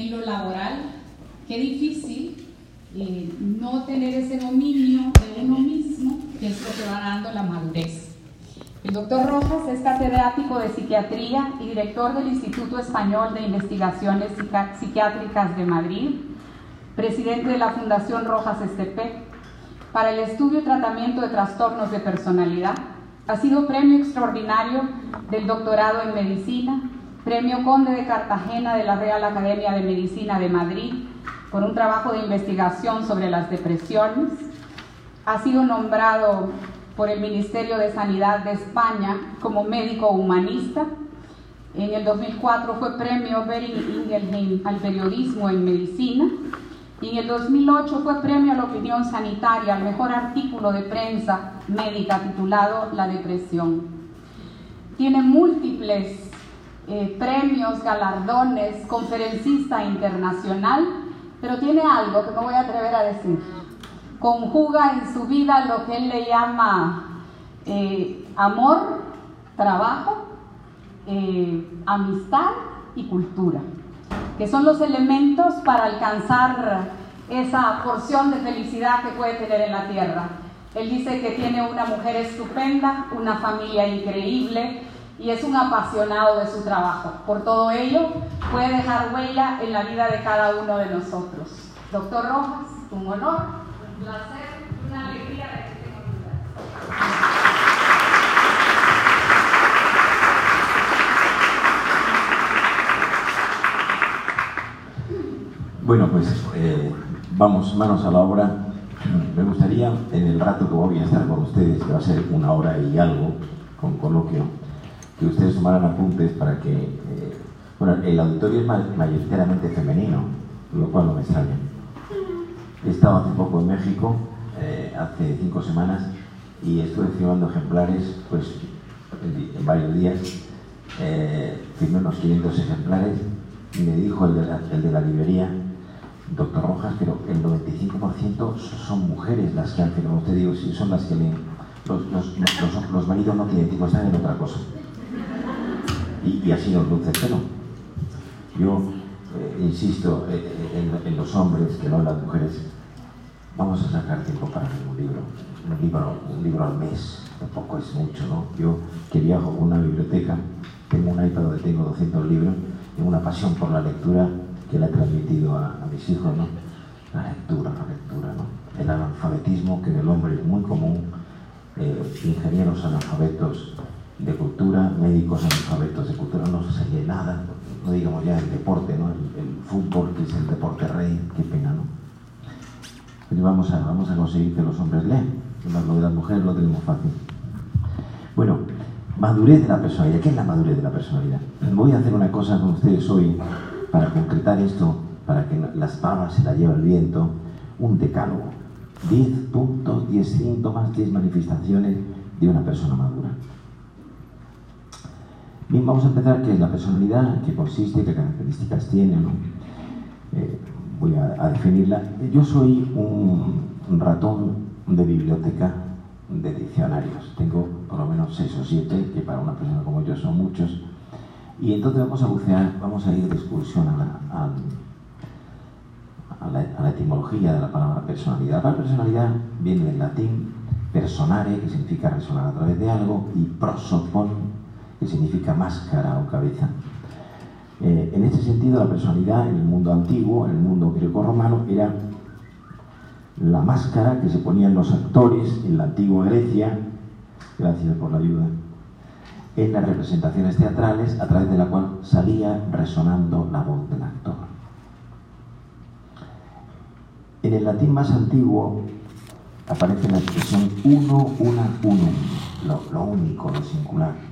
en lo laboral, qué difícil eh, no tener ese dominio de uno mismo, que es lo que va dando la madurez. El doctor Rojas es catedrático de psiquiatría y director del Instituto Español de Investigaciones Psiquiátricas de Madrid, presidente de la Fundación Rojas Estepec, para el estudio y tratamiento de trastornos de personalidad. Ha sido premio extraordinario del doctorado en medicina, premio Conde de Cartagena de la Real Academia de Medicina de Madrid por un trabajo de investigación sobre las depresiones. Ha sido nombrado por el Ministerio de Sanidad de España como médico humanista. En el 2004 fue premio Bering Ingelheim al periodismo en medicina. Y en el 2008 fue premio a la opinión sanitaria al mejor artículo de prensa médica titulado La depresión. Tiene múltiples eh, premios, galardones, conferencista internacional, pero tiene algo que me voy a atrever a decir conjuga en su vida lo que él le llama eh, amor, trabajo, eh, amistad y cultura, que son los elementos para alcanzar esa porción de felicidad que puede tener en la tierra. Él dice que tiene una mujer estupenda, una familia increíble y es un apasionado de su trabajo. Por todo ello, puede dejar huella en la vida de cada uno de nosotros. Doctor Rojas, un honor placer, una alegría de que Bueno, pues eh, vamos, manos a la obra. Me gustaría, en el rato que voy a estar con ustedes, que va a ser una hora y algo, con coloquio, que ustedes tomaran apuntes para que... Eh, bueno, el auditorio es mayoritariamente femenino, lo cual no me extraña. He estado hace poco en México, eh, hace cinco semanas, y estuve firmando ejemplares pues, en, varios días. Eh, firmé unos 500 ejemplares y me dijo el de, la, el de la librería, doctor Rojas, pero el 95% son mujeres las que han firmado. Usted digo, si son las que leen. Los, los, los, maridos no tienen tiempo, están en otra cosa. Y, así nos luce el pelo. Yo eh, insisto en, en, los hombres que no en las mujeres vamos a sacar tiempo para un libro, un libro, un libro al mes, tampoco es mucho, ¿no? Yo que viajo con una biblioteca, tengo un iPad donde tengo 200 libros, tengo una pasión por la lectura que le he transmitido a, mis hijos, ¿no? La lectura, la lectura, ¿no? El analfabetismo que en el hombre es muy común, eh, ingenieros analfabetos de cultura, médicos analfabetos de cultura, no se nada, no digamos ya el deporte, ¿no? El, el fútbol, que es el deporte rey, qué pena, ¿no? Pero vamos a, vamos a conseguir que los hombres lean. Lo de las mujeres lo tenemos fácil. Bueno, madurez de la personalidad. ¿Qué es la madurez de la personalidad? Voy a hacer una cosa con ustedes hoy para concretar esto, para que las palmas se la lleve el viento. Un decálogo. 10 puntos, 10 síntomas, 10 manifestaciones de una persona madura. Bien, vamos a empezar qué es la personalidad, qué consiste, qué características tiene. ¿no? Eh, voy a, definirla. Yo soy un, ratón de biblioteca de diccionarios. Tengo por lo menos seis o siete, que para una persona como yo son muchos. Y entonces vamos a bucear, vamos a ir de excursión a la, a, la, etimología de la palabra personalidad. La palabra personalidad viene del latín personare, que significa resonar a través de algo, y prosopon, que significa máscara o cabeza. Eh, en este sentido, la personalidad en el mundo antiguo, en el mundo greco-romano, era la máscara que se ponían los actores en la antigua Grecia, gracias por la ayuda, en las representaciones teatrales a través de la cual salía resonando la voz del actor. En el latín más antiguo aparece la expresión uno, una, unum, lo, lo único, lo singular.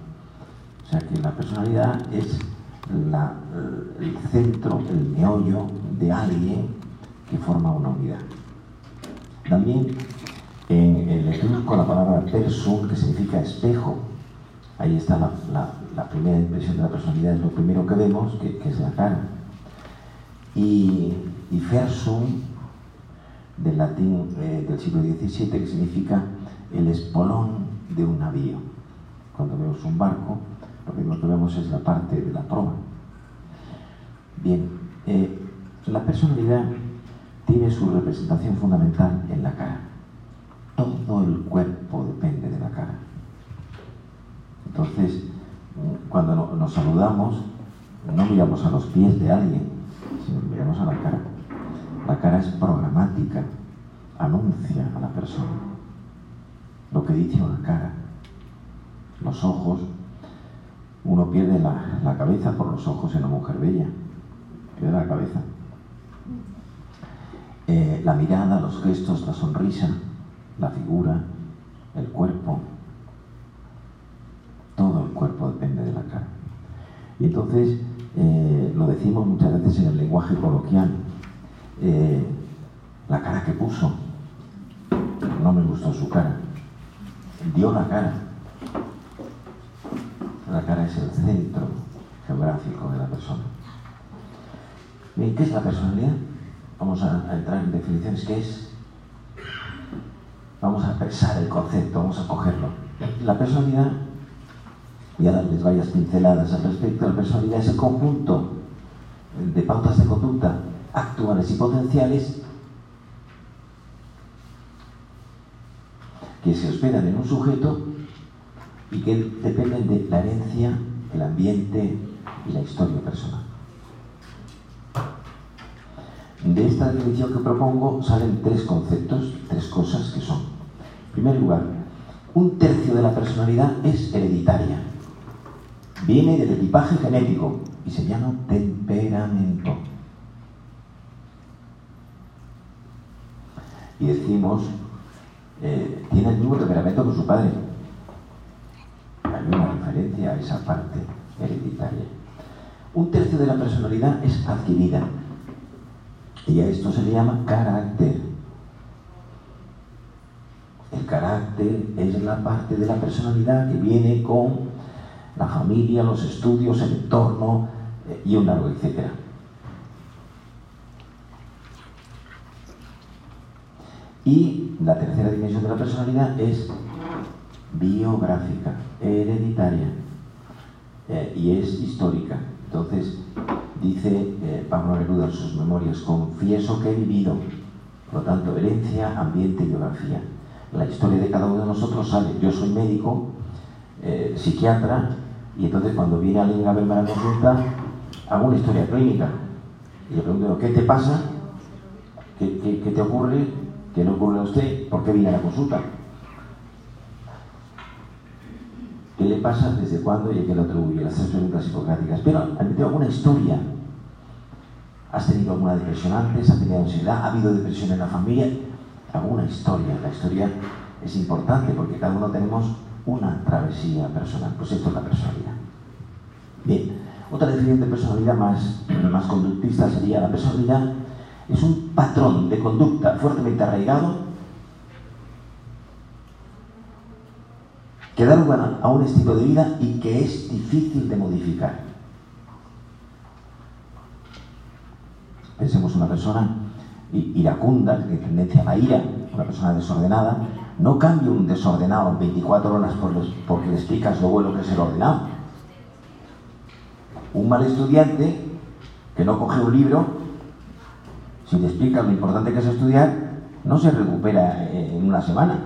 O sea que la personalidad es el centro, el meollo de alguien que forma una unidad. También en el etrusco la palabra persum, que significa espejo, ahí está la, primera impresión de la personalidad, es lo primero que vemos, que, que es la cara. Y, y fersum, del latín eh, del siglo XVII, que significa el espolón de un navío. Cuando vemos un barco, lo que vemos es la parte de la proa. Bien, eh, La personalidad tiene su representación fundamental en la cara. Todo el cuerpo depende de la cara. Entonces, cuando nos saludamos, no miramos a los pies de alguien, sino miramos a la cara. La cara es programática, anuncia a la persona lo que dice una cara. Los ojos, uno pierde la, cabeza por los ojos en una mujer bella, pierde la cabeza. Eh, la mirada, los gestos, la sonrisa, la figura, el cuerpo, todo el cuerpo depende de la cara. Y entonces, eh, lo decimos muchas veces en el lenguaje coloquial, eh, la cara que puso, no me gustó su cara, dio la cara. La cara es el centro geográfico de la persona. ¿qué es la personalidad? Vamos a, entrar en definiciones. ¿Qué es? Vamos a pensar el concepto, vamos a cogerlo. La personalidad, y a darles varias pinceladas al respecto, la personalidad es el conjunto de pautas de conducta actuales y potenciales que se hospedan en un sujeto y que dependen de la herencia, el ambiente y la historia personal. De esta definición que propongo salen tres conceptos, tres cosas que son. En primer lugar, un tercio de la personalidad es hereditaria. Viene del equipaje genético y se llama temperamento. Y decimos eh, tiene el mismo temperamento que su padre. A esa parte hereditaria. Un tercio de la personalidad es adquirida. Y a esto se le llama carácter. El carácter es la parte de la personalidad que viene con la familia, los estudios, el entorno eh, y un largo etcétera. Y la tercera dimensión de la personalidad es biográfica, hereditaria eh, y es histórica. Entonces, dice eh, Pablo Neruda en sus memorias, confieso que he vivido, por lo tanto, herencia, ambiente y biografía. La historia de cada uno de nosotros sale. Yo soy médico, eh, psiquiatra, y entonces cuando viene alguien a verme a la consulta, hago una historia clínica. Y le pregunto, ¿qué te pasa? ¿Qué, qué te ocurre? ¿Qué le ocurre a usted? ¿Por qué viene a la consulta? ¿Qué le pasa? ¿Desde cuándo? ¿Y a qué le atribuye? Las tres preguntas hipocráticas. Pero, ¿has tenido alguna historia? ¿Has tenido alguna depresión antes? ¿Has tenido ansiedad? ¿Ha habido depresión en la familia? Alguna historia. La historia es importante porque cada uno tenemos una travesía personal. Pues esto es la personalidad. Bien, otra definición de personalidad más, más conductista sería la personalidad es un patrón de conducta fuertemente arraigado que da lugar a un estilo de vida y que es difícil de modificar. Pensemos una persona iracunda, que tendencia a la ira, una persona desordenada, no cambia un desordenado en 24 horas porque le explicas lo bueno que es el ordenado. Un mal estudiante que no coge un libro si le explicas lo importante que es estudiar, no se recupera en una semana,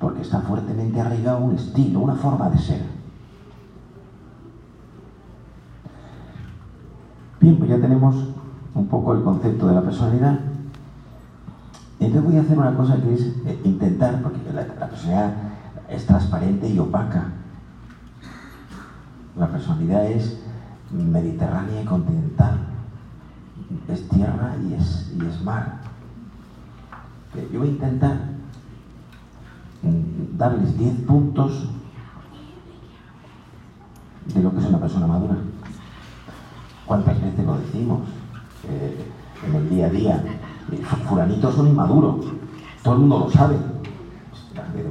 porque está fuertemente arraigado un estilo, una forma de ser. Bien, pues ya tenemos un poco el concepto de la personalidad. Entonces voy a hacer una cosa que es eh, intentar, porque la, la personalidad es transparente y opaca. La personalidad es mediterránea y continental es tierra y es, y es mar. Yo voy a intentar darles 10 puntos de lo que es una persona madura. ¿Cuántas veces lo decimos eh, en el día a día? Eh, fulanito es un inmaduro, todo el mundo lo sabe.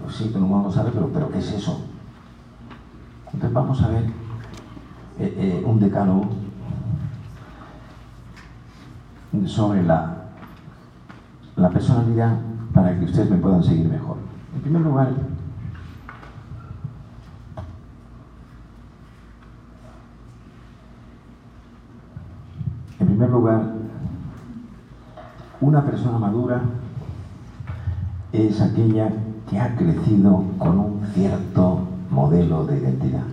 Sí, todo el mundo lo sabe, pero, pero ¿qué es eso? Entonces vamos a ver eh, un decano sobre la, la personalidad para que ustedes me puedan seguir mejor. En primer lugar, en primer lugar, Una persona madura es aquella que ha crecido con un cierto modelo de identidad.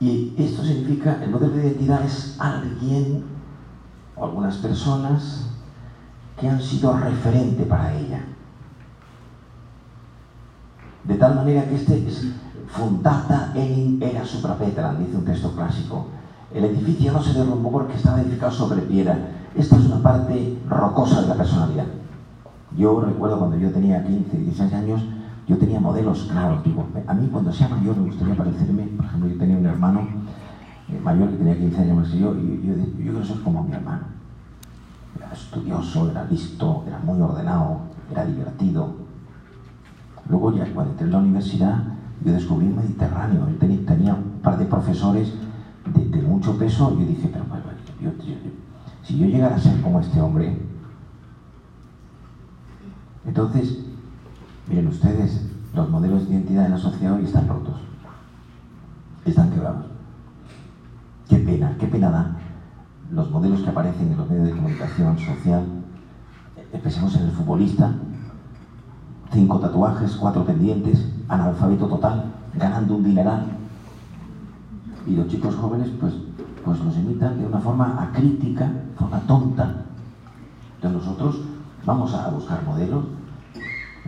Y esto significa, el modelo de identidad es alguien o algunas personas que han sido referente para ella. De tal manera que este es fundata en era suprapetra, dice un texto clásico. El edificio no se derrumbó porque estaba edificado sobre piedra. Esta es una parte rocosa de la personalidad. Yo recuerdo cuando yo tenía 15, 16 años, yo tenía modelos claros. Digo, a mí cuando sea mayor me gustaría parecerme, por ejemplo, yo tenía un hermano eh, mayor que tenía 15 años más que yo, y yo, yo, yo quiero ser como mi hermano. Estudioso, era listo, era muy ordenado, era divertido. Luego ya cuando entré en la universidad, yo descubrí el Mediterráneo. Él tenía, un par de profesores de, mucho peso y yo dije, pero bueno, si yo llegara a ser como este hombre, entonces, miren ustedes, los modelos de identidad en la sociedad hoy están rotos, están quebrados. Qué pena, qué pena da los modelos que aparecen en los medios de comunicación social. Empecemos en el futbolista, cinco tatuajes, cuatro pendientes, analfabeto total, ganando un dineral. Y los chicos jóvenes, pues, pues los imitan de una forma acrítica, forma tonta. Entonces nosotros vamos a buscar modelos.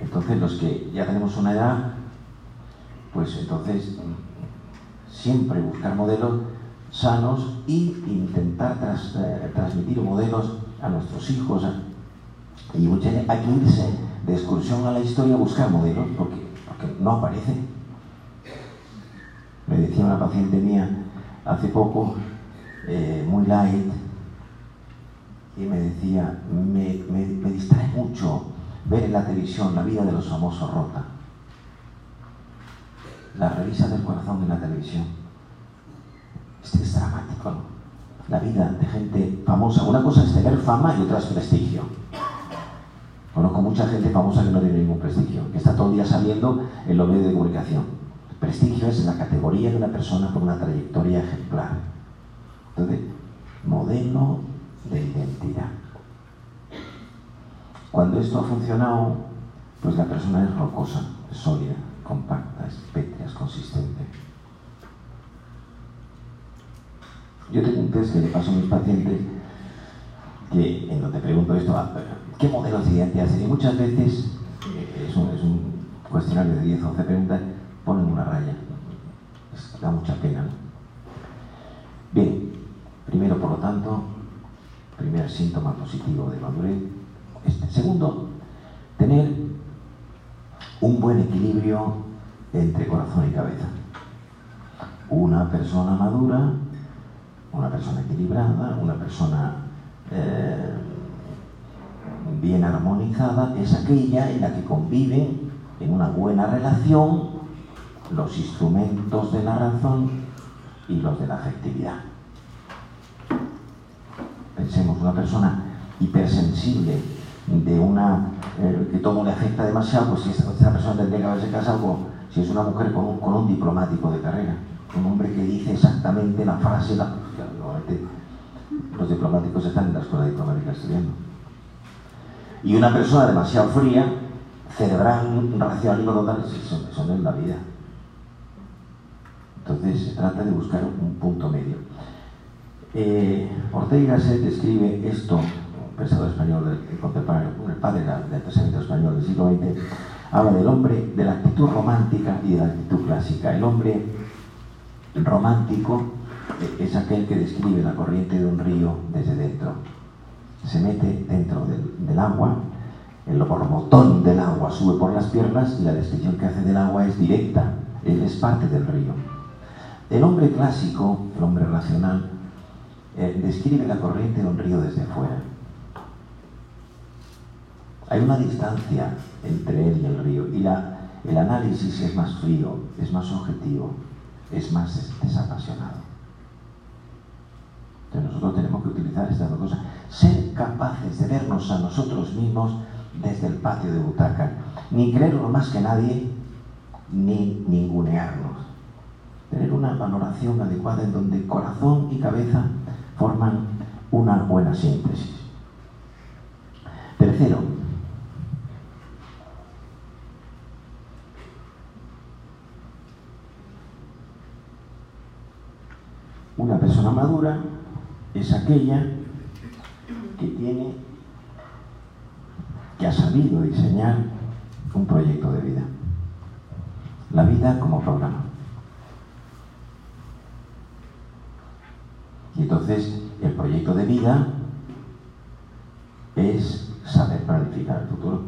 Entonces los que ya tenemos una edad, pues entonces siempre buscar modelos sanos y intentar transmitir modelos a nuestros hijos. Y hay que irse de excursión a la historia a buscar modelos, porque, no aparecen. Me decía una paciente mía hace poco, eh, muy light, y me decía, me, me, me, distrae mucho ver en la televisión la vida de los famosos rota. La revisa del corazón en la televisión. Este es dramático, ¿no? La vida de gente famosa. Una cosa es tener fama y otra es prestigio. Conozco mucha gente famosa que no tiene ningún prestigio, que está todo el día saliendo en los medios de comunicación. Prestigio es la categoría de una persona con una trayectoria ejemplar. Entonces, modelo de identidad. Cuando esto ha funcionado, pues la persona es rocosa, es sólida, compacta, es pétrea, es consistente. Yo tengo un test que le paso a mis pacientes que, en donde pregunto esto, ¿qué modelos de identidad Y muchas veces, eh, es un, es un, cuestionario de 10 o 11 preguntas, ponen una raya. Da mucha pena. ¿no? Bien, primero, por lo tanto, primer síntoma positivo de madurez. Este. Segundo, tener un buen equilibrio entre corazón y cabeza. Una persona madura, una persona equilibrada, una persona eh, bien armonizada, es aquella en la que conviven en una buena relación los instrumentos de la razón y los de la afectividad. Pensemos, una persona hipersensible, de una eh, que todo le afecta demasiado, pues esta, esta, persona tendría que haberse casado con, si es una mujer con un, con un diplomático de carrera, un hombre que dice exactamente la frase, la, los diplomáticos están en la escuela diplomática estudiando. Y una persona demasiado fría, cerebral, racional total, eso, no es la vida. Entonces se trata de buscar un punto medio. Eh, Ortega y Gasset describe esto, un pensador español contemporáneo, el padre del pensamiento español del siglo XX, habla del hombre, de la actitud romántica y de la actitud clásica. El hombre romántico es aquel que describe la corriente de un río desde dentro. Se mete dentro del, del agua, el borbotón del agua sube por las piernas y la descripción que hace del agua es directa, él es parte del río. El hombre clásico, el hombre racional, eh, describe la corriente de un río desde fuera. Hay una distancia entre él y el río y la, el análisis es más frío, es más objetivo, es más desapasionado. Entonces nosotros tenemos que utilizar estas dos cosas. Ser capaces de vernos a nosotros mismos desde el patio de butaca. Ni creerlo más que nadie, ni ningunearnos. Tener una valoración adecuada en donde corazón y cabeza forman una buena síntesis. Tercero, una persona madura es aquella que tiene, que ha sabido diseñar un proyecto de vida. La vida como programa. Y entonces el proyecto de vida es saber planificar el futuro,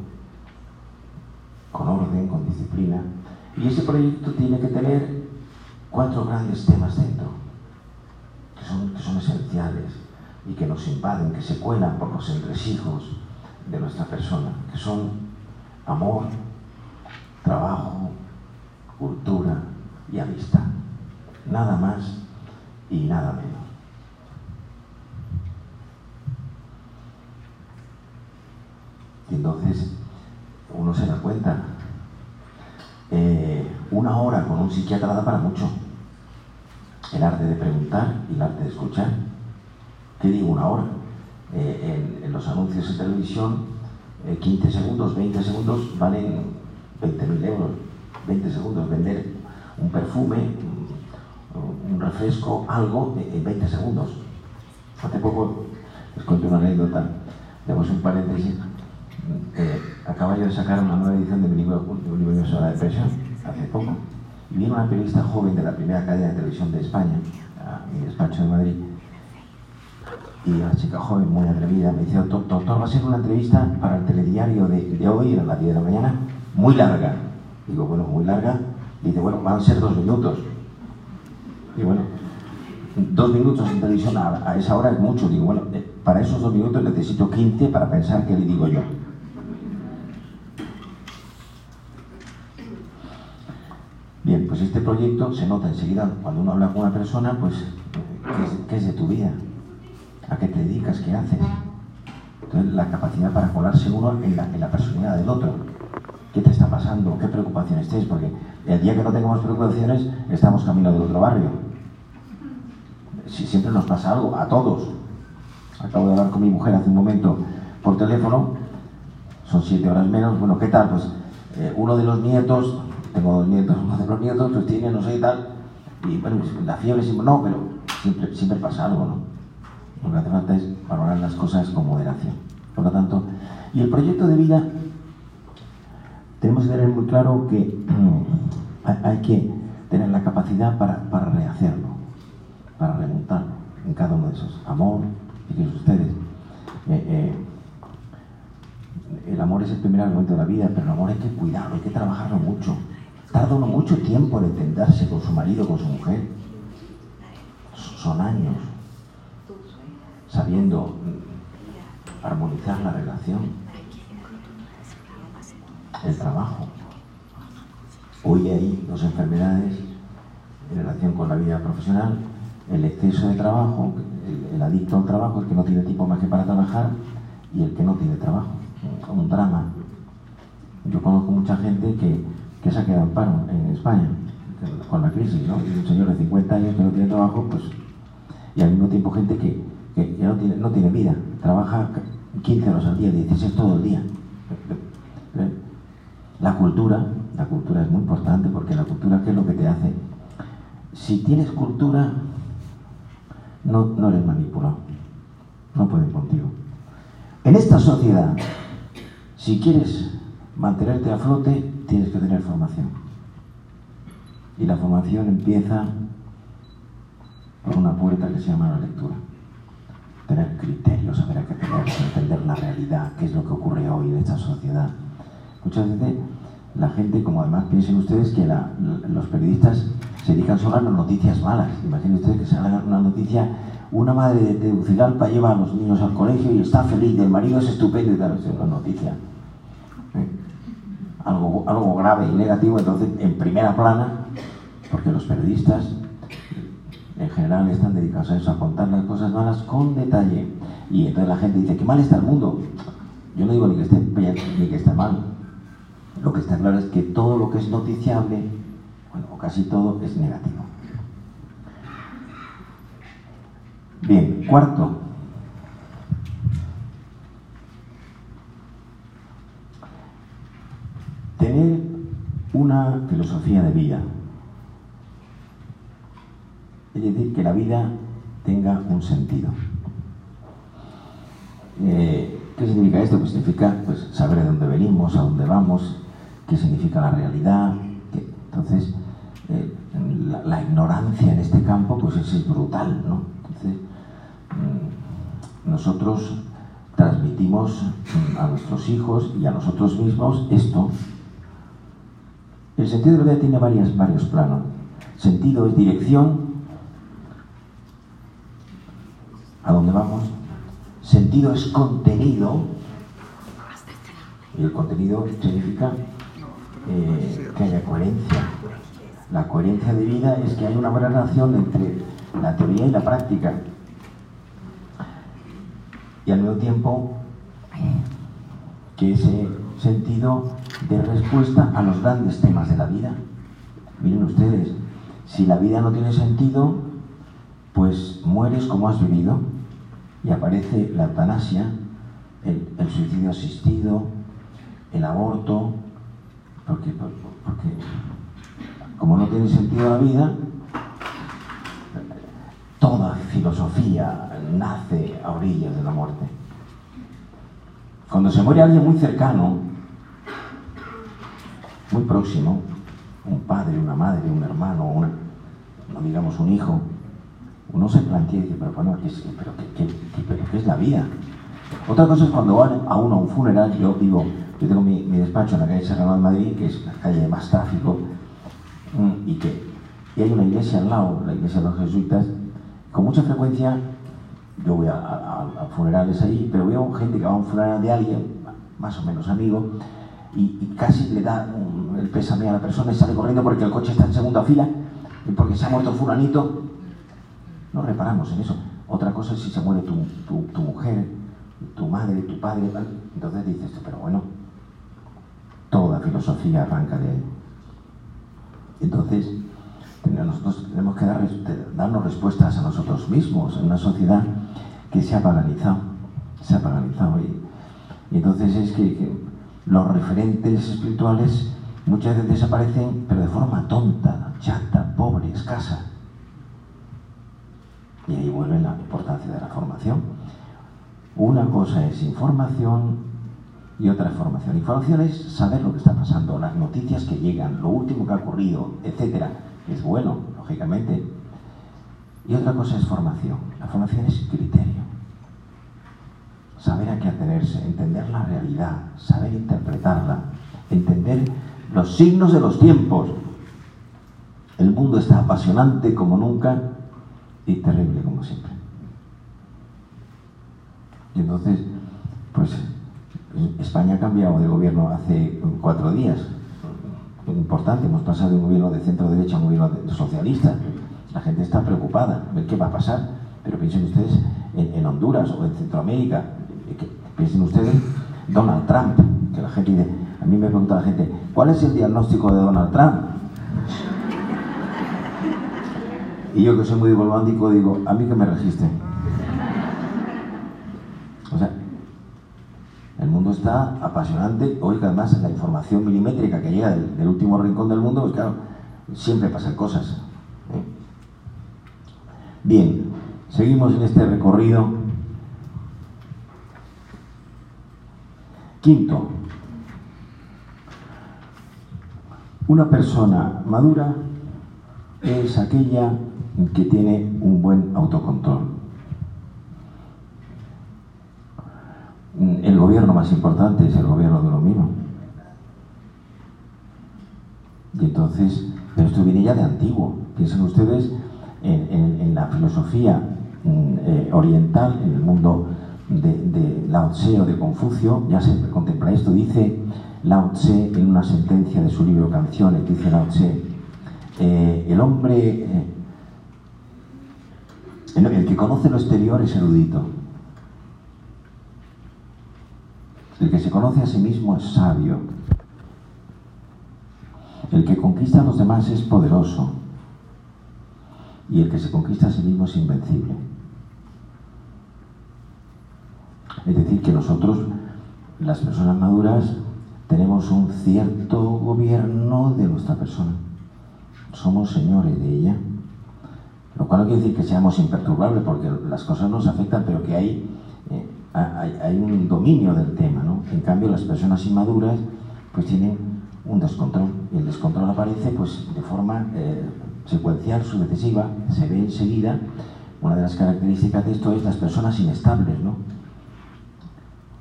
con orden, con disciplina. Y ese proyecto tiene que tener cuatro grandes temas dentro, que son, esenciales y que nos invaden, que se cuelan por los entresijos de nuestra persona, que son amor, trabajo, cultura y amistad. Nada más y nada menos. Y entonces uno se da cuenta. Eh, una hora con un psiquiatra da para mucho. El arte de preguntar y el arte de escuchar. ¿Qué digo una hora? Eh, en, los anuncios de televisión, 15 eh, segundos, 20 segundos valen 20.000 euros. 20 segundos, vender un perfume, un, refresco, algo en 20 segundos. Hace poco les cuento una anécdota, damos un paréntesis eh, acaba yo de sacar una nueva edición de mi libro, de un libro sobre la depresión, hace poco, y viene una periodista joven de la primera cadena de televisión de España, a mi despacho de Madrid, y una chica joven, muy atrevida, me dice, doctor, va a ser una entrevista para el telediario de, de hoy, a las 10 de la mañana, muy larga. Digo, bueno, muy larga. Dice, bueno, van a ser dos minutos. Y bueno, dos minutos en televisión a, esa hora es mucho. Digo, bueno, eh, para esos dos minutos necesito 15 para pensar qué le digo yo. Bien, pues este proyecto se nota enseguida cuando uno habla con una persona, pues, ¿qué es, de tu vida? ¿A qué te dedicas? ¿Qué haces? Entonces, la capacidad para colarse uno en la, personalidad del otro. ¿Qué te está pasando? ¿Qué preocupaciones tienes? Porque el día que no tengamos preocupaciones, estamos camino del otro barrio. Si siempre nos pasa algo, a todos. Acabo de hablar con mi mujer hace un momento por teléfono, son siete horas menos. Bueno, ¿qué tal? Pues eh, uno de los nietos tengo dos nietos, uno de los nietos pues tiene no sé y tal, y bueno, pues, la fiebre siempre, no, pero siempre, siempre pasa algo, ¿no? Lo que hace falta es valorar las cosas con moderación. Por lo tanto, y el proyecto de vida, tenemos que tener muy claro que hay que tener la capacidad para, para rehacerlo, para remontarlo en cada uno de esos. Amor, fíjense ustedes, eh, eh, el amor es el primer argumento de la vida, pero el amor hay que cuidarlo, hay que trabajarlo mucho. Tarda uno mucho tiempo en entenderse con su marido, con su mujer. Son años sabiendo armonizar la relación, el trabajo. Hoy hay dos enfermedades en relación con la vida profesional, el exceso de trabajo, el, adicto al trabajo, el que no tiene tiempo más que para trabajar, y el que no tiene trabajo. Un drama. Yo conozco mucha gente que que se ha quedado en paro en España con la crisis, ¿no? Un señor de 50 años que no tiene trabajo, pues, y al mismo tiempo gente que, que, no, tiene, no tiene vida, trabaja 15 horas al día, 16 todo el día. La cultura, la cultura es muy importante porque la cultura, ¿qué es lo que te hace? Si tienes cultura, no, no eres manipulado, no pueden contigo. En esta sociedad, si quieres mantenerte a flote, tienes que tener formación. Y la formación empieza por una puerta que se llama la lectura. Tener criterios, saber a qué tener, entender la realidad, qué es lo que ocurre hoy en esta sociedad. Muchas veces la gente, como además piensen ustedes que los periodistas se dedican solo a las noticias malas. Imaginen ustedes que se haga una noticia, una madre de Tegucigalpa lleva a los niños al colegio y está feliz, el marido es estupendo y tal, es una noticia algo, algo grave y negativo, entonces en primera plana, porque los periodistas en general están dedicados a eso, a contar las cosas malas con detalle. Y entonces la gente dice, qué mal está el mundo. Yo no digo ni que esté bien ni que esté mal. Lo que está claro es que todo lo que es noticiable, bueno, o casi todo, es negativo. Bien, cuarto, una filosofía de vida. Es decir, que la vida tenga un sentido. Eh, ¿Qué significa esto? Pues significa pues, saber de dónde venimos, a dónde vamos, qué significa la realidad. entonces, eh, la, ignorancia en este campo pues es, brutal, ¿no? Entonces, mm, nosotros transmitimos mm, a nuestros hijos y a nosotros mismos esto. El sentido de la vida tiene varios planos. Sentido es dirección, a dónde vamos. Sentido es contenido. Y el contenido significa eh, que haya coherencia. La coherencia de vida es que hay una buena relación entre la teoría y la práctica. Y al mismo tiempo que ese sentido de respuesta a los grandes temas de la vida. Miren ustedes, si la vida no tiene sentido, pues mueres como has vivido y aparece la eutanasia, el, suicidio asistido, el aborto, porque, porque como no tiene sentido la vida, toda filosofía nace a orillas de la muerte. Cuando se muere alguien muy cercano, muy próximo, un padre, una madre, un hermano, una, no digamos un hijo, uno se plantea y dice, pero bueno, ¿qué es, pero qué, es la vida? Otra cosa es cuando van a uno a un funeral, yo digo, yo tengo mi, despacho en la calle Serrano de Madrid, que es la calle de más tráfico, mm, y que y hay una iglesia al lado, la iglesia de los jesuitas, con mucha frecuencia yo voy a, funerales allí, pero veo gente que va a un funeral de alguien, más o menos amigo, y, casi le da el pésame a la persona y sale corriendo porque el coche está en segunda fila y porque se ha muerto fulanito no reparamos en eso. Otra cosa es si se muere tu, mujer, tu madre, tu padre, entonces dices, pero bueno, toda filosofía arranca de ahí. Entonces, nosotros tenemos que dar, darnos respuestas a nosotros mismos en una sociedad que se ha paganizado, se ha paganizado. Y, entonces es que, los referentes espirituales muchas veces desaparecen, pero de forma tonta, chata, pobre, escasa. Y ahí vuelve la importancia de la formación. Una cosa es información y otra es formación. Información es saber lo que está pasando, las noticias que llegan, lo último que ha ocurrido, etcétera. Es bueno, lógicamente. Y otra cosa es formación. La formación es criterio. Saber a qué atenerse, entender la realidad, saber interpretarla, entender los signos de los tiempos. El mundo está apasionante como nunca y terrible como siempre. Y entonces, pues España ha cambiado de gobierno hace cuatro días. Importante, hemos pasado de un gobierno de centro derecha a un gobierno socialista. La gente está preocupada, ver qué va a pasar. Pero piensen ustedes en, Honduras o en Centroamérica. Piensen ustedes Donald Trump, que la gente dice, a mí me pregunta la gente, ¿cuál es el diagnóstico de Donald Trump? Y yo que soy muy diplomático digo, a mí que me registren. O sea, el mundo está apasionante. Hoy que además la información milimétrica que llega del, último rincón del mundo, pues claro, siempre pasan cosas. ¿eh? Bien, seguimos en este recorrido. Quinto, una persona madura es aquella que tiene un buen autocontrol. El gobierno más importante es el gobierno de uno mismo. Y entonces, pero esto viene ya de antiguo. Piensen ustedes en, la filosofía mm, eh, oriental, en el mundo de, Lao Tse o de Confucio, ya se contempla esto. Dice Lao Tse en una sentencia de su libro Canciones, dice Lao Tse, eh, el hombre eh, el que conoce lo exterior es erudito. El que se conoce a sí mismo es sabio. El que conquista a los demás es poderoso. Y el que se conquista a sí mismo es invencible. Es decir, que nosotros, las personas maduras, tenemos un cierto gobierno de nuestra persona. Somos señores de ella. Lo cual no quiere decir que seamos imperturbables, porque las cosas nos afectan, pero que hay, eh, un dominio del tema. ¿no? En cambio, las personas inmaduras pues tienen un descontrol. Y el descontrol aparece pues, de forma eh, secuencial, sucesiva, se ve enseguida. Una de las características de esto es las personas inestables. ¿no?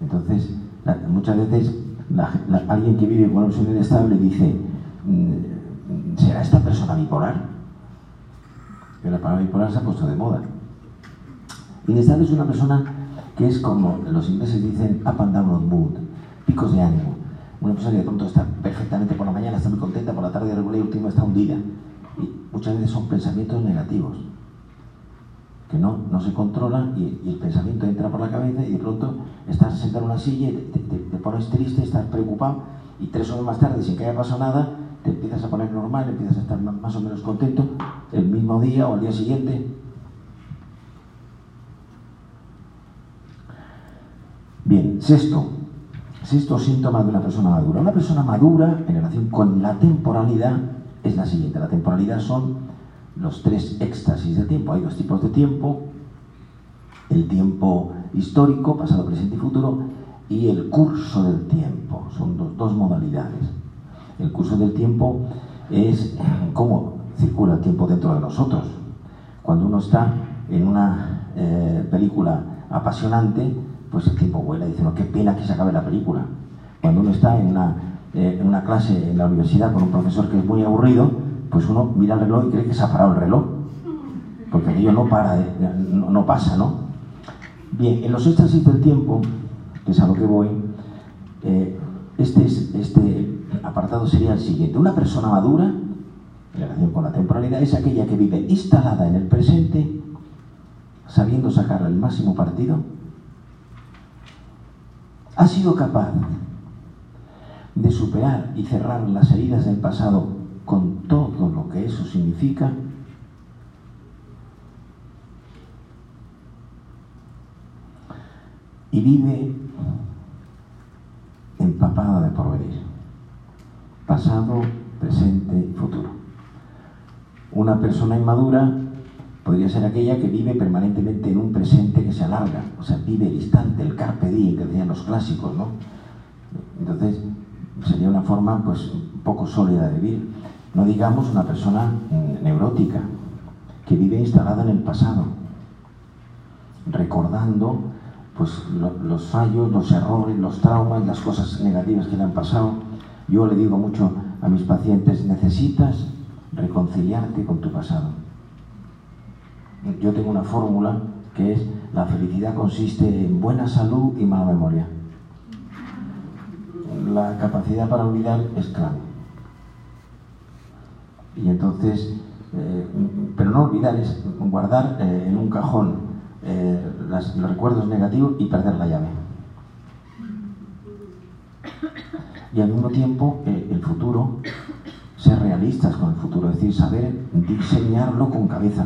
Entonces, muchas veces alguien que vive con una persona inestable dice, mm, ¿será esta persona bipolar? Que la palabra bipolar se ha puesto de moda. Inestable es una persona que es como los ingleses dicen up and down of mood, picos de ánimo. Una persona que de pronto está perfectamente por la mañana, está muy contenta, por la tarde regular y último está hundida. Y muchas veces son pensamientos negativos que no, no se controlan y, el pensamiento entra por la cabeza y de pronto estás sentado en una silla te, pones triste, estás preocupado y tres horas más tarde, sin que haya pasado nada, te empiezas a poner normal, empiezas a estar más o menos contento el mismo día o al día siguiente. Bien, sexto, sexto síntoma de una persona madura. Una persona madura en relación con la temporalidad es la siguiente. La temporalidad son los tres éxtasis de tiempo. Hay dos tipos de tiempo, el tiempo histórico, pasado, presente y futuro, y el curso del tiempo. Son dos, modalidades. El curso del tiempo es cómo circula el tiempo dentro de nosotros. Cuando uno está en una eh, película apasionante, pues el tiempo vuela y dice, no, qué pena que se acabe la película. Cuando uno está en una, eh, en una clase en la universidad con un profesor que es muy aburrido, pues uno mira el reloj y cree que se ha parado el reloj, porque aquello no para, no, pasa, ¿no? Bien, en los éxtasis del tiempo, que es a lo que voy, eh, este, este apartado sería el siguiente. Una persona madura, en relación con la temporalidad, es aquella que vive instalada en el presente, sabiendo sacar el máximo partido, ha sido capaz de superar y cerrar las heridas del pasado con todo lo que eso significa, y vive empapada de porvenir, pasado, presente y futuro. Una persona inmadura podría ser aquella que vive permanentemente en un presente que se alarga, o sea, vive el instante, el carpe diem, que decían los clásicos, ¿no? Entonces, sería una forma, pues, poco sólida de vivir. No digamos una persona neurótica, que vive instalada en el pasado, recordando pues, lo, los fallos, los errores, los traumas, las cosas negativas que le han pasado. Yo le digo mucho a mis pacientes, necesitas reconciliarte con tu pasado. Yo tengo una fórmula que es, la felicidad consiste en buena salud y mala memoria. La capacidad para olvidar es clave. Y entonces, eh, pero no olvidar es guardar eh, en un cajón eh, los recuerdos negativos y perder la llave. Y al mismo tiempo, el futuro, ser realistas con el futuro, es decir, saber diseñarlo con cabeza.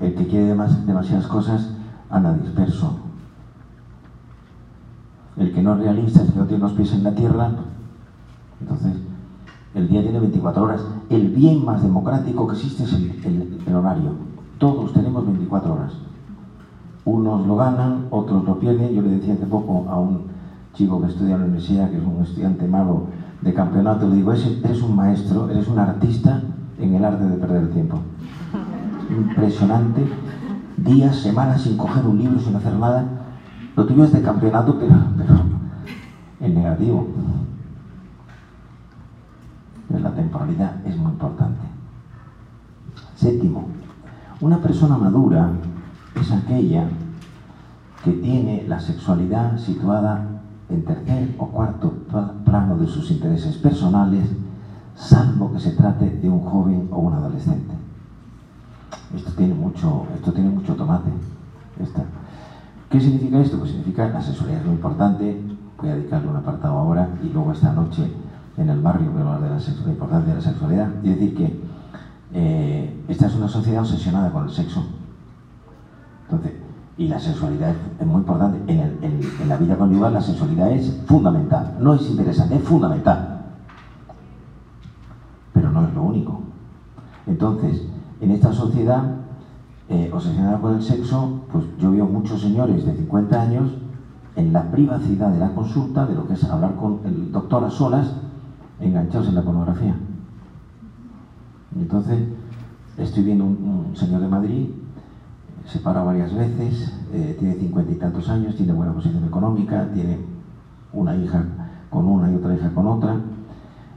El que quiere demas, demasiadas cosas anda disperso. El que no es realista, el que no tiene los pies en la tierra, entonces, el día tiene 24 horas. El bien más democrático que existe es el, horario. Todos tenemos 24 horas. Unos lo ganan, otros lo pierden. Yo le decía hace poco a un chico que estudia en la universidad, que es un estudiante malo de campeonato, le digo, eres un maestro, eres un artista en el arte de perder el tiempo. Impresionante. Días, semanas sin coger un libro, sin hacer nada. Lo tuyo es de campeonato, pero, pero en negativo la temporalidad es muy importante. Séptimo, una persona madura es aquella que tiene la sexualidad situada en tercer o cuarto plano de sus intereses personales, salvo que se trate de un joven o un adolescente. Esto tiene mucho, esto tiene mucho tomate. ¿Qué significa esto? Pues significa la sexualidad es muy importante. Voy a dedicarle un apartado ahora y luego esta noche en el barrio que hablar de la, importancia de la sexualidad. Y decir que eh, esta es una sociedad obsesionada con el sexo. Entonces, Y la sexualidad es muy importante. En, la vida conyugal la sexualidad es fundamental. No es interesante, es fundamental. Pero no es lo único. Entonces, en esta sociedad eh, obsesionada con el sexo, pues yo veo muchos señores de 50 años en la privacidad de la consulta, de lo que es hablar con el doctor a solas, enganchados en la pornografía. entonces, estoy viendo un, señor de Madrid, se para varias veces, eh, tiene cincuenta y tantos años, tiene buena posición económica, tiene una hija con una y otra hija con otra,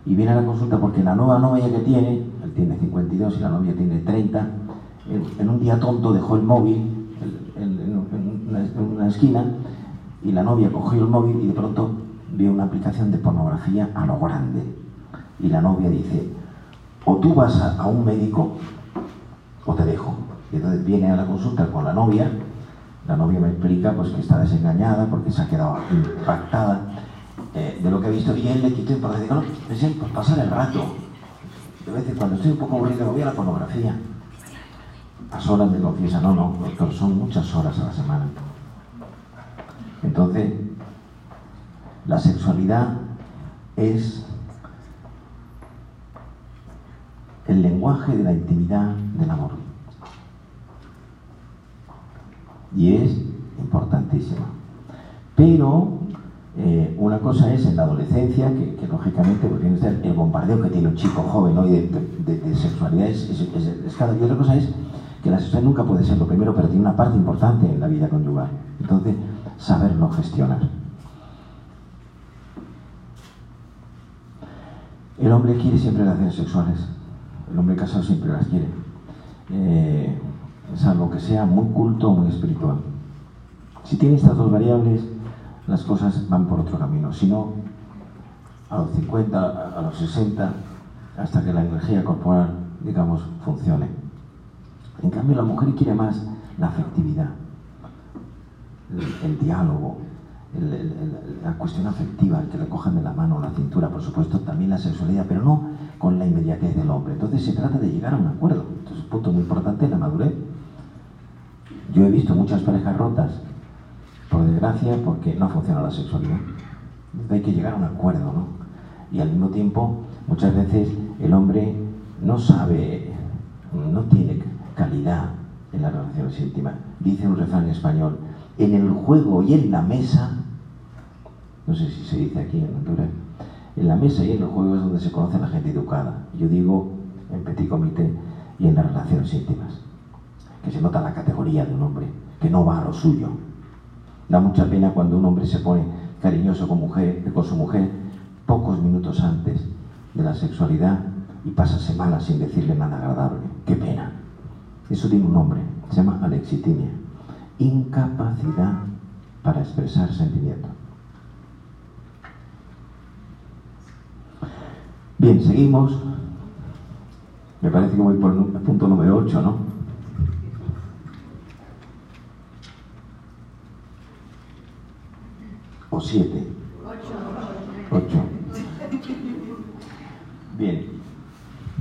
y viene a la consulta porque la nueva novia que tiene, él tiene 52 y la novia tiene 30, en, un día tonto dejó el móvil en una esquina y la novia cogió el móvil y de pronto vio una aplicación de pornografía a lo grande. Y la novia dice, o tú vas a, un médico o te dejo. Y entonces viene a la consulta con la novia, la novia me explica pues que está desengañada porque se ha quedado impactada eh, de lo que ha visto y él le quitó importancia. No, es pues pasar el rato. De vez cuando estoy un poco aburrido voy a la pornografía. A solas me confiesa, no, no, doctor, son muchas horas a la semana. Entonces, la sexualidad es el lenguaje de la intimidad del amor. Y es importantísima. Pero eh, una cosa es en la adolescencia, que, lógicamente que ser el bombardeo que tiene un chico joven hoy de, sexualidad es, es, Y otra cosa es que la sexualidad nunca puede ser lo primero, pero tiene una parte importante en la vida conyugal. Entonces, saberlo gestionar. El hombre quiere siempre relaciones sexuales. El hombre casado siempre las quiere. Eh, salvo que sea muy culto o muy espiritual. Si tiene estas dos variables, las cosas van por otro camino. Si no, a los 50, a los 60, hasta que la energía corporal, digamos, funcione. En cambio, la mujer quiere más la afectividad el, diálogo, la cuestión afectiva, el que le cojan de la mano la cintura, por supuesto, también la sexualidad, pero no con la inmediatez del hombre. Entonces se trata de llegar a un acuerdo. Entonces, un punto muy importante, la madurez. Yo he visto muchas parejas rotas, por desgracia, porque no funciona la sexualidad. Entonces hay que llegar a un acuerdo, ¿no? Y al mismo tiempo, muchas veces el hombre no sabe, no tiene calidad en las relaciones íntimas. Dice un refrán español, en el juego y en la mesa, no sé si se dice aquí en Honduras, en la mesa y en el juego es donde se conoce la gente educada. Yo digo en petit comité y en las relaciones íntimas, que se nota la categoría de un hombre, que no va a lo suyo. Da mucha pena cuando un hombre se pone cariñoso con, mujer, con su mujer pocos minutos antes de la sexualidad y pasa semanas sin decirle nada agradable. Qué pena. Eso tiene un nombre, se llama alexitinia incapacidad para expresar sentimiento. Bien, seguimos. Me parece que voy por el punto número 8, ¿no? ¿O 7? 8. Bien.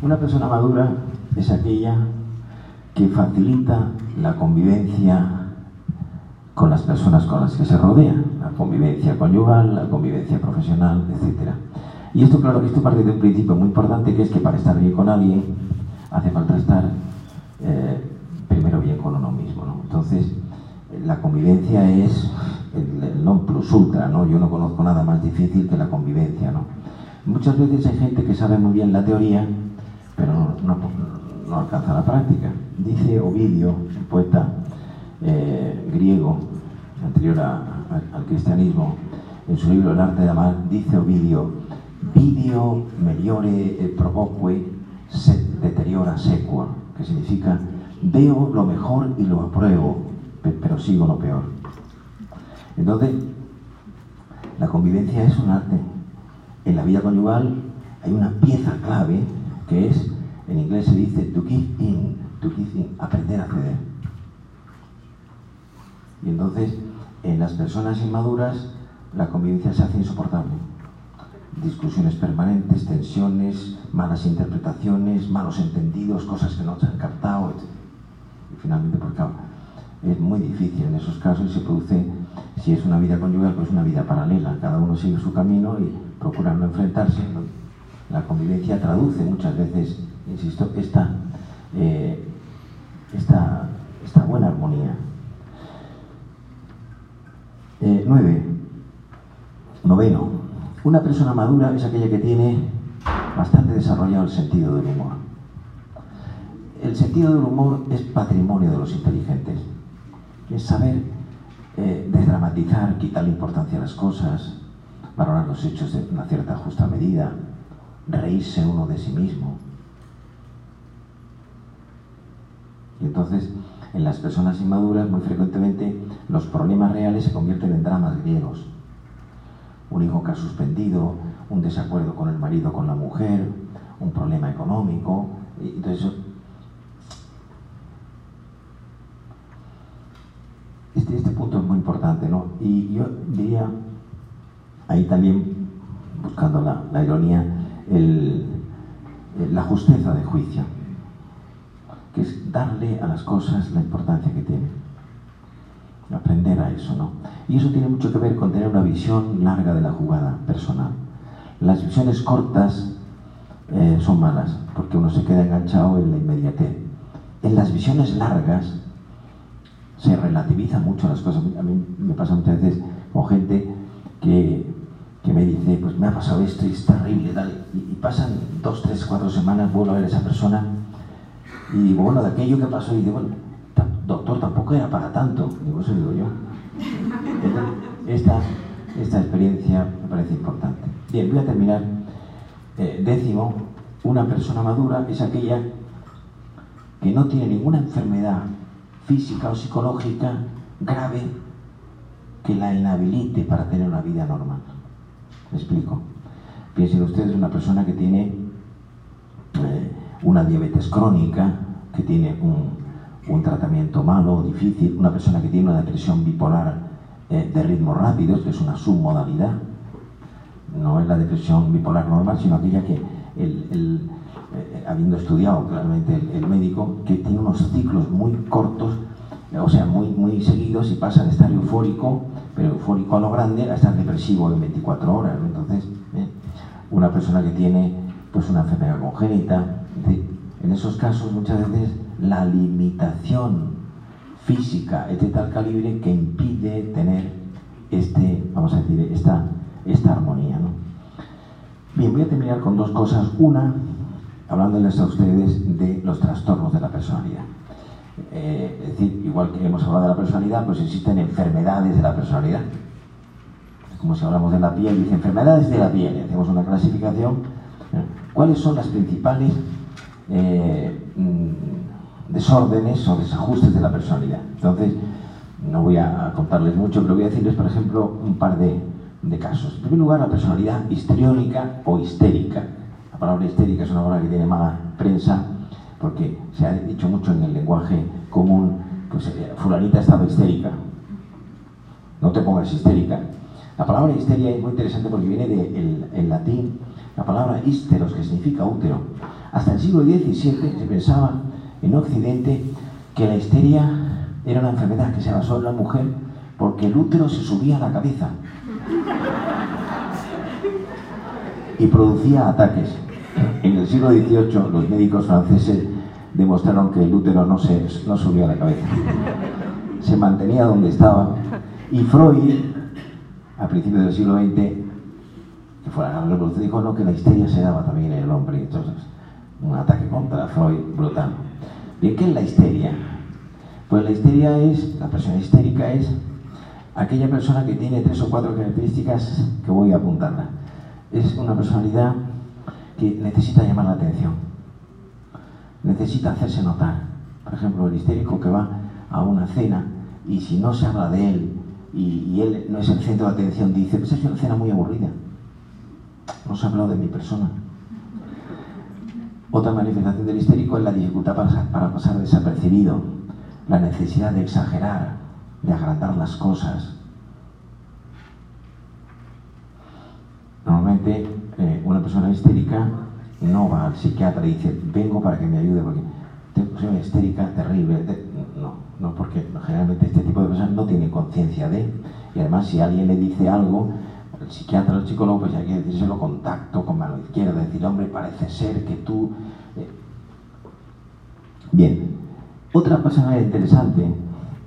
Una persona madura es aquella que facilita la convivencia con las personas con las que se rodea, la convivencia conyugal, la convivencia profesional, etc. Y esto, claro, que esto parte de un principio muy importante, que es que para estar bien con alguien hace falta estar eh, primero bien con uno mismo. Entonces, la convivencia es el, non plus ultra, ¿no? Yo no conozco nada más difícil que la convivencia, ¿no? Muchas veces hay gente que sabe muy bien la teoría, pero no, no alcanza la práctica. Dice Ovidio, un poeta eh, griego, anterior al cristianismo, en su libro El arte de amar, dice Ovidio, vidio meliore provoque se deteriora sequor, que significa veo lo mejor y lo apruebo, pero sigo lo peor. Entonces, la convivencia es un arte. En la vida conyugal hay una pieza clave que es, en inglés se dice to give in, to give in, aprender a ceder. Y entonces en las personas inmaduras la convivencia se hace insoportable. Discusiones permanentes, tensiones, malas interpretaciones, malos entendidos, cosas que no se han captado. Y finalmente, porque es muy difícil en esos casos y se produce, si es una vida conyugal, pues una vida paralela. Cada uno sigue su camino y procura no enfrentarse. La convivencia traduce muchas veces, insisto, esta, eh, esta, esta buena armonía. Eh, nueve. Noveno. Una persona madura es aquella que tiene bastante desarrollado el sentido del humor. El sentido del humor es patrimonio de los inteligentes. Es saber eh, desdramatizar, quitar la importancia a las cosas, valorar los hechos de una cierta justa medida, reírse uno de sí mismo. Y entonces, en las personas inmaduras, muy frecuentemente, los problemas reales se convierten en dramas griegos. Un hijo que ha suspendido, un desacuerdo con el marido, con la mujer, un problema económico. Entonces, este, este punto es muy importante, ¿no? Y yo diría, ahí también, buscando la, la ironía, el, la justeza de juicio, que es darle a las cosas la importancia que tienen. Aprender a eso, ¿no? Y eso tiene mucho que ver con tener una visión larga de la jugada personal. Las visiones cortas eh, son malas, porque uno se queda enganchado en la inmediatez. En las visiones largas se relativizan mucho las cosas. A mí me pasa muchas veces con gente que, que me dice, pues me ha pasado esto y es terrible, tal. Y, y, pasan dos, tres, cuatro semanas, vuelvo a ver a esa persona y digo, bueno, de aquello que pasó, y digo, bueno, doctor, tampoco era para tanto. Digo, eso digo yo. Esta, esta experiencia me parece importante. Bien, voy a terminar. Eh, décimo, una persona madura es aquella que no tiene ninguna enfermedad física o psicológica grave que la inhabilite para tener una vida normal. ¿Me explico? Piensen ustedes una persona que tiene eh, una diabetes crónica, que tiene un, un, tratamiento malo difícil, una persona que tiene una depresión bipolar eh, de ritmos rápidos, que es una submodalidad, no es la depresión bipolar normal, sino aquella que, eh, habiendo estudiado claramente el, médico, que tiene unos ciclos muy cortos, o sea, muy, muy seguidos y pasa de estar eufórico, pero eufórico a lo grande, a estar depresivo en 24 horas. Entonces, ¿eh? una persona que tiene pues una enfermedad congénita, en esos casos muchas veces la limitación física es de tal calibre que impide tener este, vamos a decir, esta, esta armonía. ¿no? Bien, voy a terminar con dos cosas. Una, hablándoles a ustedes de los trastornos de la personalidad. Eh, es decir, igual que hemos hablado de la personalidad, pues existen enfermedades de la personalidad. Como si hablamos de la piel, dice enfermedades de la piel, hacemos una clasificación. ¿Cuáles son las principales eh, desórdenes o desajustes de la personalidad? Entonces, no voy a contarles mucho, pero voy a decirles, por ejemplo, un par de, de casos. En primer lugar, la personalidad histriónica o histérica. La palabra histérica es una palabra que tiene mala prensa porque se ha dicho mucho en el lenguaje común, pues fulanita estaba histérica. No te pongas histérica. La palabra histeria es muy interesante porque viene del de latín, la palabra histeros, que significa útero. Hasta el siglo XVII se pensaba en Occidente que la histeria era una enfermedad que se basó en la mujer porque el útero se subía a la cabeza y producía ataques. En el siglo XVIII los médicos franceses demostraron que el útero no, se, no subía a la cabeza, se mantenía donde estaba. Y Freud, a principios del siglo XX, que fue la revolución, dijo no, que la histeria se daba también en el hombre. Entonces, un ataque contra Freud brutal. Bien, ¿qué es la histeria? Pues la histeria es, la persona histérica es aquella persona que tiene tres o cuatro características que voy a apuntarla. Es una personalidad que necesita llamar la atención, necesita hacerse notar. Por ejemplo, el histérico que va a una cena y si no se habla de él y, y él no es el centro de atención, dice, pues es una cena muy aburrida. No se ha hablado de mi persona. Otra manifestación del histérico es la dificultad para, pasar desapercibido, la necesidad de exagerar, de agrandar las cosas. Normalmente eh, una persona histérica no va al psiquiatra y dice, vengo para que me ayude porque soy una histérica terrible. No, no porque generalmente este tipo de personas no tiene conciencia de, y además si alguien le dice algo, psiquiatra el psicólogo, pues hay que decírselo contacto con mano izquierda, decir, hombre, parece ser que tú... Eh". Bien, otra personalidad interesante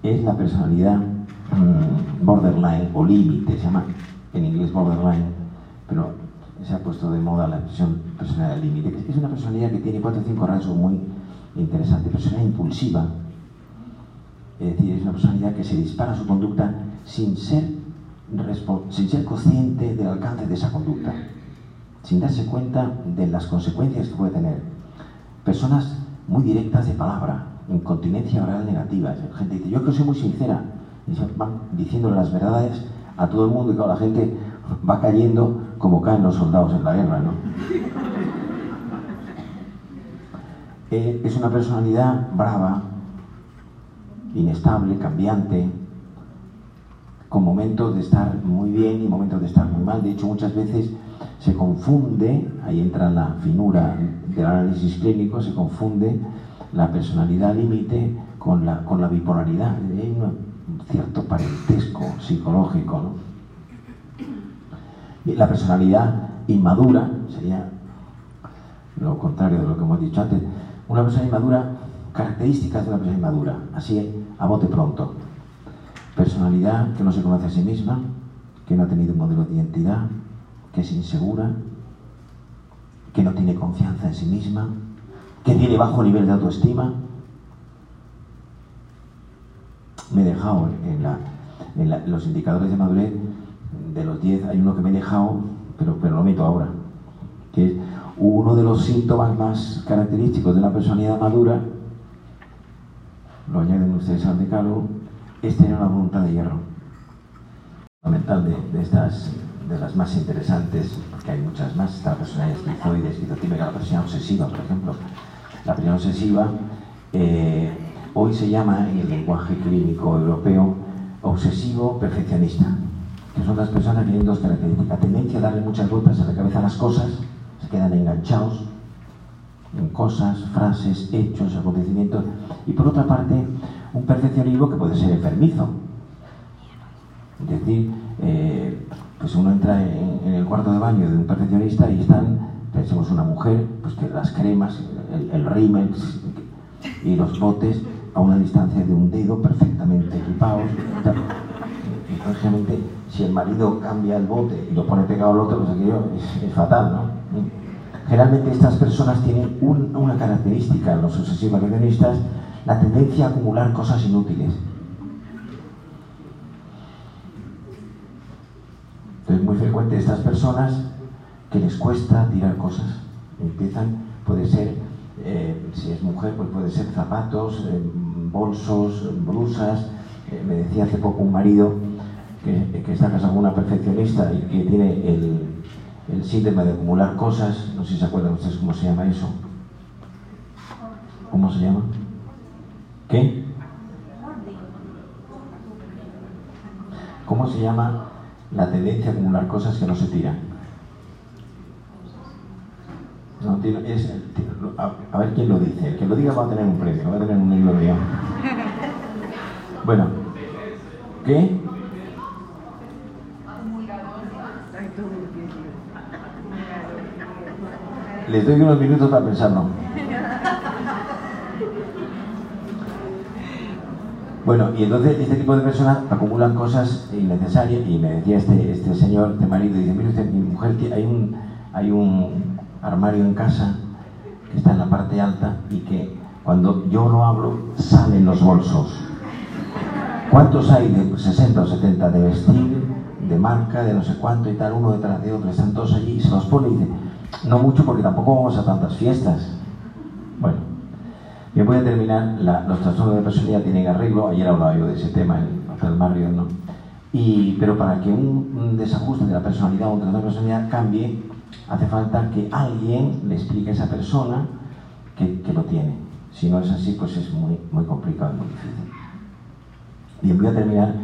es la personalidad mm, borderline o límite, se llama en inglés borderline, pero se ha puesto de moda la expresión personalidad límite. Es una personalidad que tiene cuatro o cinco rasgos muy interesantes. Personalidad impulsiva, es decir, es una personalidad que se dispara su conducta sin ser, sin ser consciente del alcance de esa conducta, sin darse cuenta de las consecuencias que puede tener. Personas muy directas de palabra, incontinencia oral negativa. gente dice, yo que soy muy sincera, y van diciéndole las verdades a todo el mundo y claro, la gente va cayendo como caen los soldados en la guerra, ¿no? Eh, es una personalidad brava, inestable, cambiante, con momentos de estar muy bien y momentos de estar muy mal. De hecho, muchas veces se confunde, ahí entra la finura del análisis clínico, se confunde la personalidad límite con la, con la bipolaridad. Hay un cierto parentesco psicológico. Y la personalidad inmadura sería lo contrario de lo que hemos dicho antes. Una persona inmadura, características de una persona inmadura, así a bote pronto. Personalidad que no se conoce a sí misma, que no ha tenido un modelo de identidad, que es insegura, que no tiene confianza en sí misma, que tiene bajo nivel de autoestima. Me he dejado en, los indicadores de madurez, de los 10 hay uno que me he dejado, pero, pero lo meto ahora, que uno de los síntomas más característicos de una personalidad madura, lo añaden ustedes al decálogo, es tener una voluntad de hierro. Fundamental de, de estas de las más interesantes, porque hay muchas más, está la personalidad esquizoide, esquizotímica, la personalidad obsesiva, por ejemplo, la primera obsesiva, eh, hoy se llama en el lenguaje clínico europeo obsesivo perfeccionista, que son las personas que tienen dos características, tendencia a darle muchas vueltas a la cabeza a las cosas, se quedan enganchados en cosas, frases, hechos, acontecimientos, y por otra parte, un perfeccionismo que puede ser enfermizo. Es decir, eh, pues uno entra en, el cuarto de baño de un perfeccionista y están, pensemos una mujer, pues que las cremas, el, el rímel y los botes a una distancia de un dedo perfectamente equipados. Lógicamente, si el marido cambia el bote y lo pone pegado al otro, pues aquello es, fatal, ¿no? Generalmente estas personas tienen una característica, los obsesivos perfeccionistas, la tendencia a acumular cosas inútiles. Entonces, muy frecuente estas personas que les cuesta tirar cosas. Empiezan, puede ser, eh, si es mujer, pues puede ser zapatos, eh, bolsos, blusas. Eh, me decía hace poco un marido que, está casado con una perfeccionista y que tiene el, el síndrome de acumular cosas. No sé si se acuerdan ustedes cómo se llama eso. ¿Cómo se llama? ¿Qué? ¿Cómo se llama la tendencia a acumular cosas que no se tiran. a, ver quién lo dice. El que lo diga va a tener un premio, va a tener un libro mío. Bueno, ¿qué? Les doy unos minutos para pensarlo. Bueno, y entonces este tipo de personas acumulan cosas innecesarias y me decía este, este señor, este marido, dice, mire usted, mi mujer, hay un, hay un armario en casa que está en la parte alta y que cuando yo lo abro salen los bolsos. ¿Cuántos hay de 60 o 70 de vestir, de marca, de no sé cuánto y tal, uno detrás de otro? Están todos allí y se los pone y dice, no mucho porque tampoco vamos a tantas fiestas. Bueno, yo voy a terminar, los trastornos de personalidad tienen arreglo, ayer hablaba yo de ese tema en Hotel Mario, ¿no? Y, pero para que un, desajuste de la personalidad o un trastorno de personalidad cambie, hace falta que alguien le explique a esa persona que, lo tiene. Si no es así, pues es muy, muy complicado y muy difícil. Bien, voy a terminar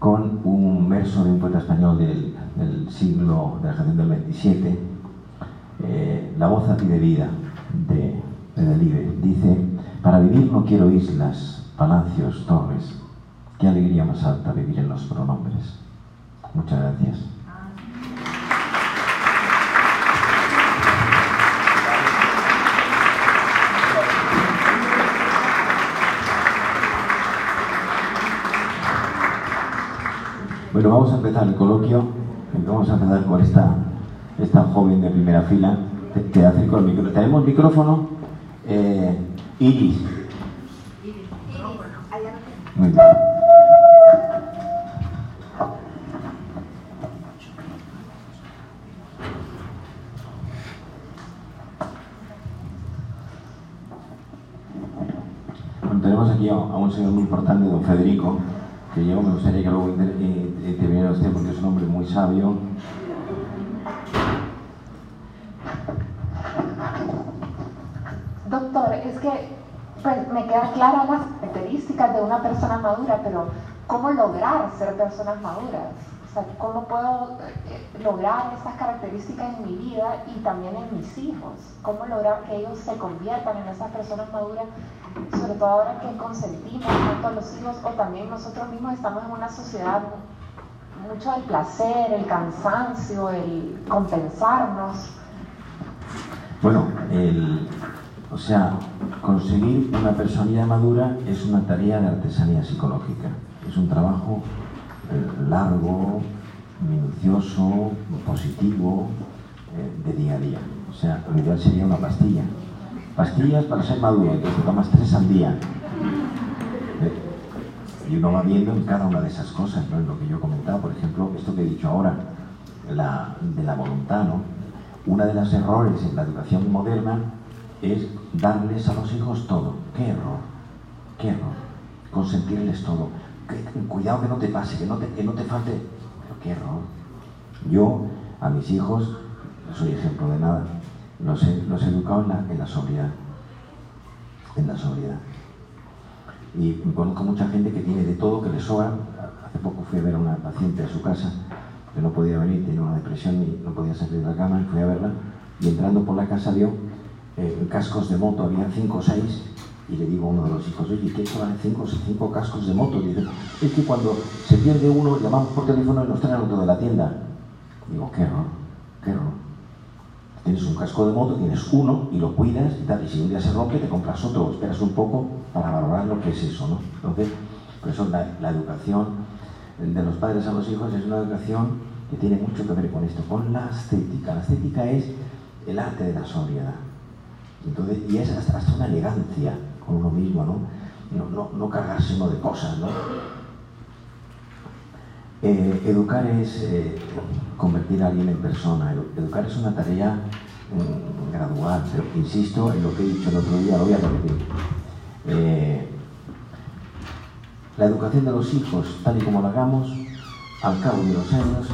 con un verso de un poeta español del, del siglo, de del 27, eh, La voz a ti de vida, de de. Dice, para vivir no quiero islas, Palacios Torres. Qué alegría más alta vivir en los pronombres. Muchas gracias. Bueno, vamos a empezar el coloquio. Vamos a empezar con esta, esta joven de primera fila. Te, acerco el micrófono. ¿Tenemos micrófono? Eh, Iris. Muy bien. Bueno, tenemos aquí a un señor muy importante, don Federico, que yo me gustaría que luego interviniera usted porque es un hombre muy sabio. Doctor, es que pues, me quedan claras las características de una persona madura, pero ¿cómo lograr ser personas maduras? O sea, ¿cómo puedo eh, lograr esas características en mi vida y también en mis hijos? ¿Cómo lograr que ellos se conviertan en esas personas maduras sobre todo ahora que consentimos tanto a los hijos o también nosotros mismos estamos en una sociedad mucho del placer, el cansancio, el compensarnos. Bueno, o sea, conseguir una personalidad madura es una tarea de artesanía psicológica. Es un trabajo eh, largo, minucioso, positivo, eh, de día a día. O sea, lo ideal sería una pastilla pastillas para ser maduro, entonces te tomas tres al día. Y uno va viendo en cada una de esas cosas, ¿no? En lo que yo he comentado, por ejemplo, esto que he dicho ahora, la, de la voluntad, ¿no? Una de los errores en la educación moderna es darles a los hijos todo. ¡Qué error! ¡Qué error! Consentirles todo. cuidado que no te pase, que no te, que no te falte. Pero qué error. Yo, a mis hijos, no soy ejemplo de nada, los he, los educado en la, sobriedad. En la sobriedad. Y conozco mucha gente que tiene de todo, que le sobra. Hace poco fui a ver a una paciente a su casa que no podía venir, tenía una depresión y no podía salir de la cama, y fui a verla. Y entrando por la casa vio eh, cascos de moto, había cinco o seis, y le digo a uno de los hijos, oye, ¿qué son cinco, cinco cascos de moto? Es que cuando se pierde uno, llamamos por teléfono y nos traen otro de la tienda. digo, qué error, qué error. Tienes un casco de moto, tienes uno y lo cuidas y tal, y si un día se rompe te compras otro, esperas un poco para valorar lo que es eso, ¿no? Entonces, por eso la, educación de los padres a los hijos es una educación que tiene mucho que ver con esto, con la estética. La estética es el arte de la sobriedad. Entonces, y es hasta, una elegancia con uno mismo, ¿no? No, no, cargarse uno de cosas, ¿no? Eh, educar es eh, convertir a alguien en persona. Educar es una tarea mm, gradual, pero insisto en lo que he dicho el otro día, lo voy a repetir. Eh, la educación de los hijos, tal y como la hagamos, al cabo de los años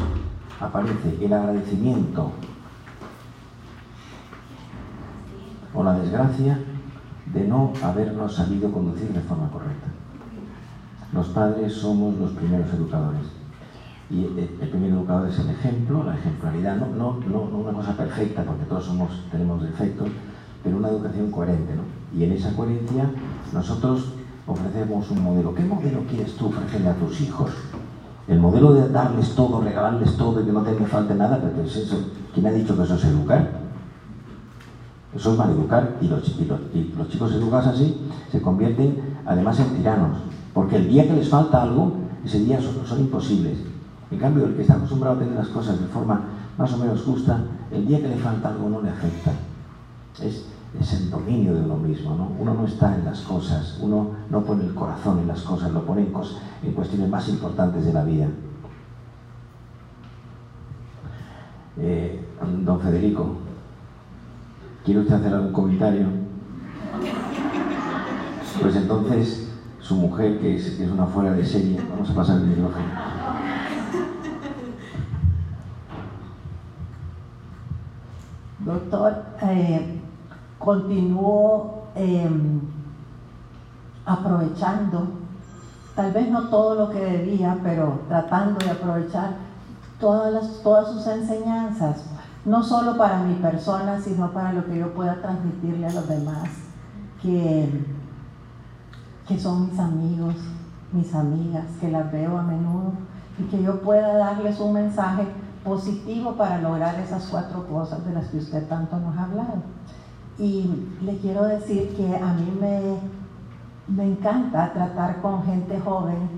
aparece el agradecimiento o la desgracia de no habernos sabido conducir de forma correcta. Los padres somos los primeros educadores y el primer educador es el ejemplo, la ejemplaridad, no, una cosa perfecta, porque todos somos, tenemos defectos, pero una educación coherente. Y en esa coherencia nosotros ofrecemos un modelo. ¿Qué modelo quieres tú ofrecerle a tus hijos? El modelo de darles todo, regalarles todo y que no te falte nada, pero. ¿Quién ha dicho que eso es educar? Eso es maleducar y los, chicos educados así se convierten además en tiranos, porque el día que les falta algo, ese día son, imposibles. En cambio, el que está acostumbrado a tener las cosas de forma más o menos justa, el día que le falta algo no le afecta. Es, el dominio de uno mismo, ¿no? Uno no está en las cosas, uno no pone el corazón en las cosas, lo pone en, en cuestiones más importantes de la vida. Eh, don Federico, ¿quiere usted hacer algún comentario? Pues entonces, su mujer, que es, una fuera de serie, vamos a pasar el micrófono. doctor, eh, continúo em, aprovechando, tal vez no todo lo que debía, pero tratando de aprovechar todas sus enseñanzas, no solo para mi persona, sino para lo que yo pueda transmitirle a los demás. Que que son mis amigos, mis amigas, que las veo a menudo y que yo pueda darles un mensaje positivo para lograr esas cuatro cosas de las que usted tanto nos ha hablado. Y le quiero decir que a mí me, me encanta tratar con gente joven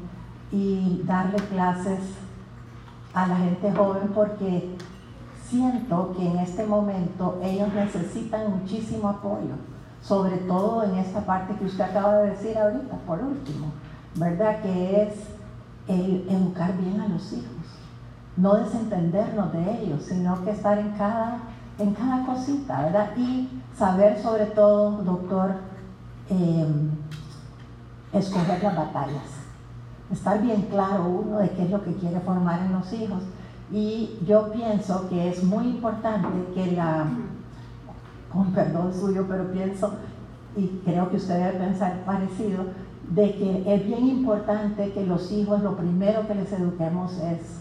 y darle clases a la gente joven porque siento que en este momento ellos necesitan muchísimo apoyo, sobre todo en esta parte que usted acaba de decir ahorita, por último, ¿verdad? Que es el educar bien a los hijos, no desentendernos de ellos, sino que estar en cada, en cada cosita, ¿verdad? Y saber sobre todo, doctor, em, escoger las batallas, estar bien claro uno de qué es lo que quiere formar en los hijos y yo pienso que es muy importante que la, con perdón suyo, pero pienso, y creo que usted debe pensar parecido, de que es bien importante que los hijos lo primero que les eduquemos es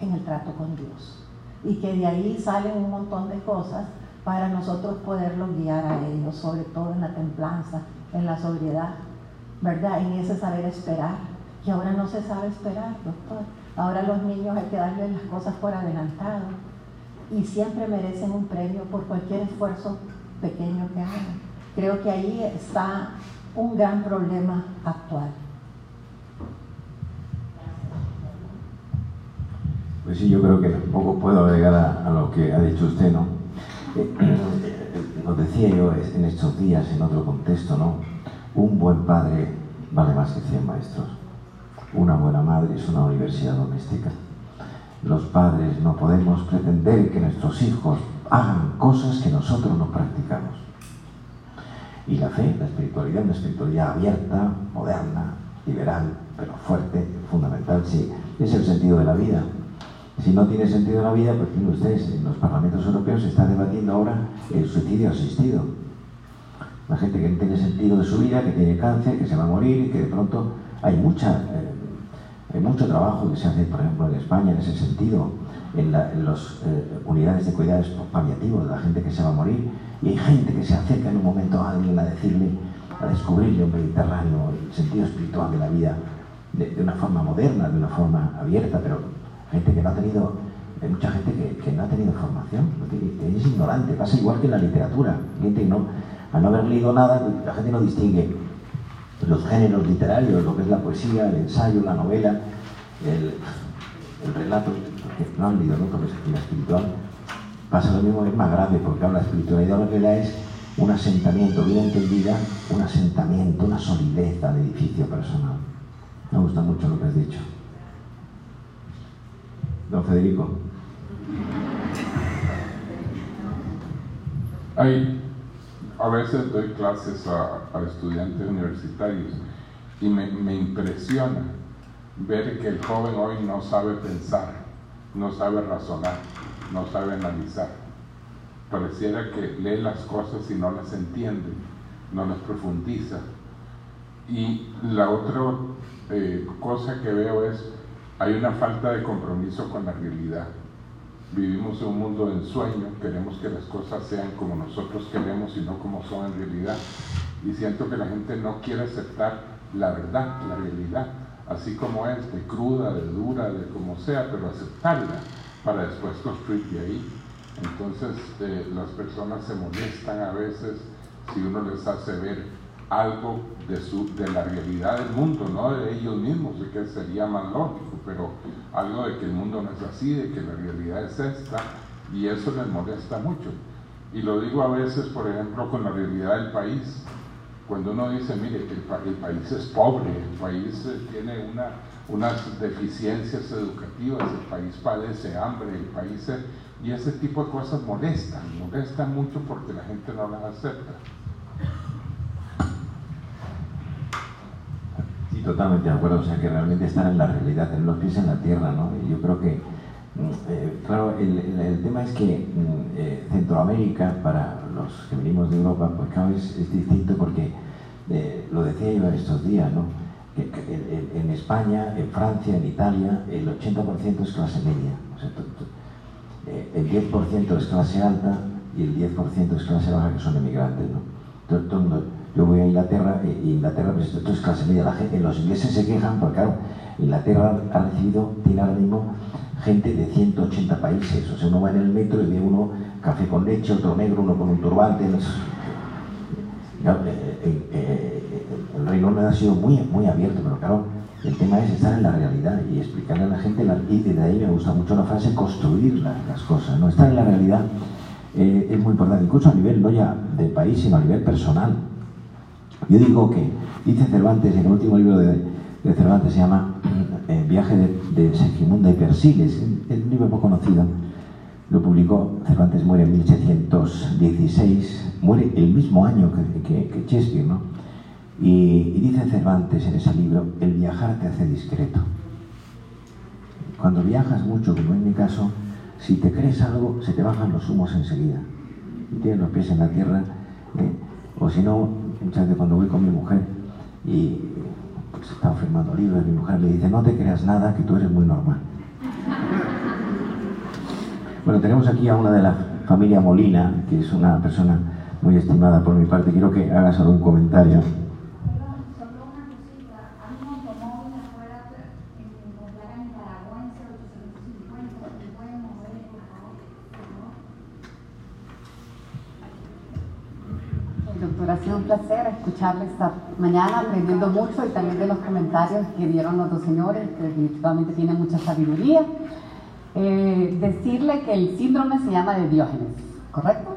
en el trato con Dios. Y que de ahí salen un montón de cosas para nosotros poderlos guiar a ellos, sobre todo en la templanza, en la sobriedad, ¿verdad? En ese saber esperar, que ahora no se sabe esperar, doctor. Ahora los niños hay que darles las cosas por adelantado y siempre merecen un premio por cualquier esfuerzo pequeño que hagan. Creo que ahí está un gran problema actual. Pues sí, yo creo que poco puedo agregar a, lo que ha dicho usted, ¿no? Eh, eh, decía yo en estos días, en otro contexto, ¿no? Un buen padre vale más que 100 maestros. Una buena madre es una universidad doméstica. Los padres no podemos pretender que nuestros hijos hagan cosas que nosotros no practicamos. Y la fe, la espiritualidad, una espiritualidad abierta, moderna, liberal, pero fuerte, fundamental, sí, es el sentido de la vida. Si no tiene sentido la vida, pues tienen ustedes, en los parlamentos europeos se está debatiendo ahora el suicidio asistido. La gente que no tiene sentido de su vida, que tiene cáncer, que se va a morir y que de pronto hay mucha eh, hay mucho trabajo que se hace, por ejemplo, en España en ese sentido, en, las eh, unidades de cuidados paliativos de la gente que se va a morir, y hay gente que se acerca en un momento a alguien a decirle, a descubrirle un Mediterráneo, el sentido espiritual de la vida, de, una forma moderna, de una forma abierta, pero gente que no ha tenido, hay mucha gente que, no ha tenido formación, es ignorante, pasa igual que en la literatura, gente no, al no haber leído nada, la gente no distingue los géneros literarios, lo que es la poesía, el ensayo, la novela, el, relato, que no han leído nunca la espiritual, pasa lo mismo, es más grave, porque la espiritualidad lo que da es un asentamiento, bien entendida, un asentamiento, una solidez al edificio personal. Me gusta mucho lo que has dicho. Don Federico. Hay a veces doy clases a, estudiantes universitarios y me, me, impresiona ver que el joven hoy no sabe pensar, no sabe razonar, no sabe analizar. Pareciera que lee las cosas y no las entiende, no las profundiza. Y la otra eh, cosa que veo es, hay una falta de compromiso con la realidad vivimos en un mundo de ensueño, queremos que las cosas sean como nosotros queremos y no como son en realidad. Y siento que la gente no quiere aceptar la verdad, la realidad, así como es, de cruda, de dura, de como sea, pero aceptarla para después construir de ahí. Entonces eh, las personas se molestan a veces si uno les hace ver algo de, su, de la realidad del mundo, no de ellos mismos, de que sería más lógico, pero algo de que el mundo no es así, de que la realidad es esta, y eso les molesta mucho. Y lo digo a veces, por ejemplo, con la realidad del país. Cuando uno dice, mire, el, país es pobre, el país eh, tiene una, unas deficiencias educativas, el país padece hambre, el país... y ese tipo de cosas molestan, molestan mucho porque la gente no las acepta. Totalmente de acuerdo, o sea que realmente estar en la realidad, tener los pies en la tierra, ¿no? Y yo creo que, mm, eh, claro, el, tema es que mm, eh, Centroamérica, para los que venimos de Europa, pues claro, es, distinto porque, eh, lo decía yo estos días, ¿no? En, España, en Francia, en Italia, el 80% es clase media, o el 10% es clase alta y el 10% es clase baja que son emigrantes, ¿no? Yo voy a Inglaterra, eh, y Inglaterra, pues esto es clase media, la gente, los ingleses se quejan, porque claro, Inglaterra ha recibido, tiene ahora mismo gente de 180 países, o sea, uno va en el metro y ve uno café con leche, otro negro, uno con un turbante, eh, eh, eh, el Reino Unido ha sido muy, muy abierto, pero claro, el tema es estar en la realidad y explicarle a la gente, la, y de ahí me gusta mucho la frase, construir la- las cosas, ¿no? Estar en la realidad eh, es muy importante, incluso a nivel no ya de país, sino a nivel personal. Yo digo que, dice Cervantes, en el último libro de, Cervantes se llama eh, Viaje de, de Segismunda y Persiles, es un libro poco conocido, lo publicó, Cervantes muere en 1716, muere el mismo año que, que- Shakespeare, ¿no? Y, y dice Cervantes en ese libro, el viajar te hace discreto. Cuando viajas mucho, como en mi caso, si te crees algo, se te bajan los humos enseguida. Y tienes los pies en la tierra, ¿eh? o si no, muchas veces cuando voy con mi mujer y pues, estamos firmando libros, mi mujer me dice, no te creas nada, que tú eres muy normal. Bueno, tenemos aquí a una de la familia Molina, que es una persona muy estimada por mi parte. Quiero que hagas algún comentario. Doctor, ha sido un placer escucharle esta mañana, aprendiendo mucho y también de los comentarios que dieron los dos señores, que definitivamente tienen mucha sabiduría. Eh, decirle que el síndrome se llama de Diógenes, ¿correcto?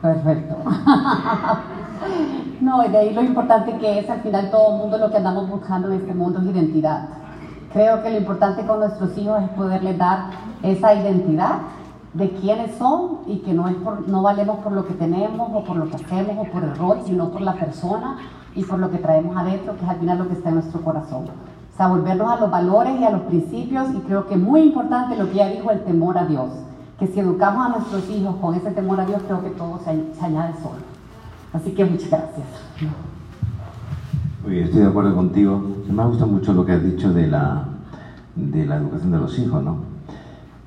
Perfecto. no, de ahí lo importante que es, al final todo el mundo lo que andamos buscando en este mundo es identidad. Creo que lo importante con nuestros hijos es poderles dar esa identidad de quiénes son y que no, es por, no valemos por lo que tenemos o por lo que hacemos o por el rol, sino por la persona y por lo que traemos adentro, que es al final lo que está en nuestro corazón. O sea, volvernos a los valores y a los principios y creo que muy importante lo que ya dijo, el temor a Dios. Que si educamos a nuestros hijos con ese temor a Dios, creo que todo se, se añade solo. Así que muchas gracias. Muy bien, estoy de acuerdo contigo. Me ha gustado mucho lo que has dicho de la, de la educación de los hijos, ¿no?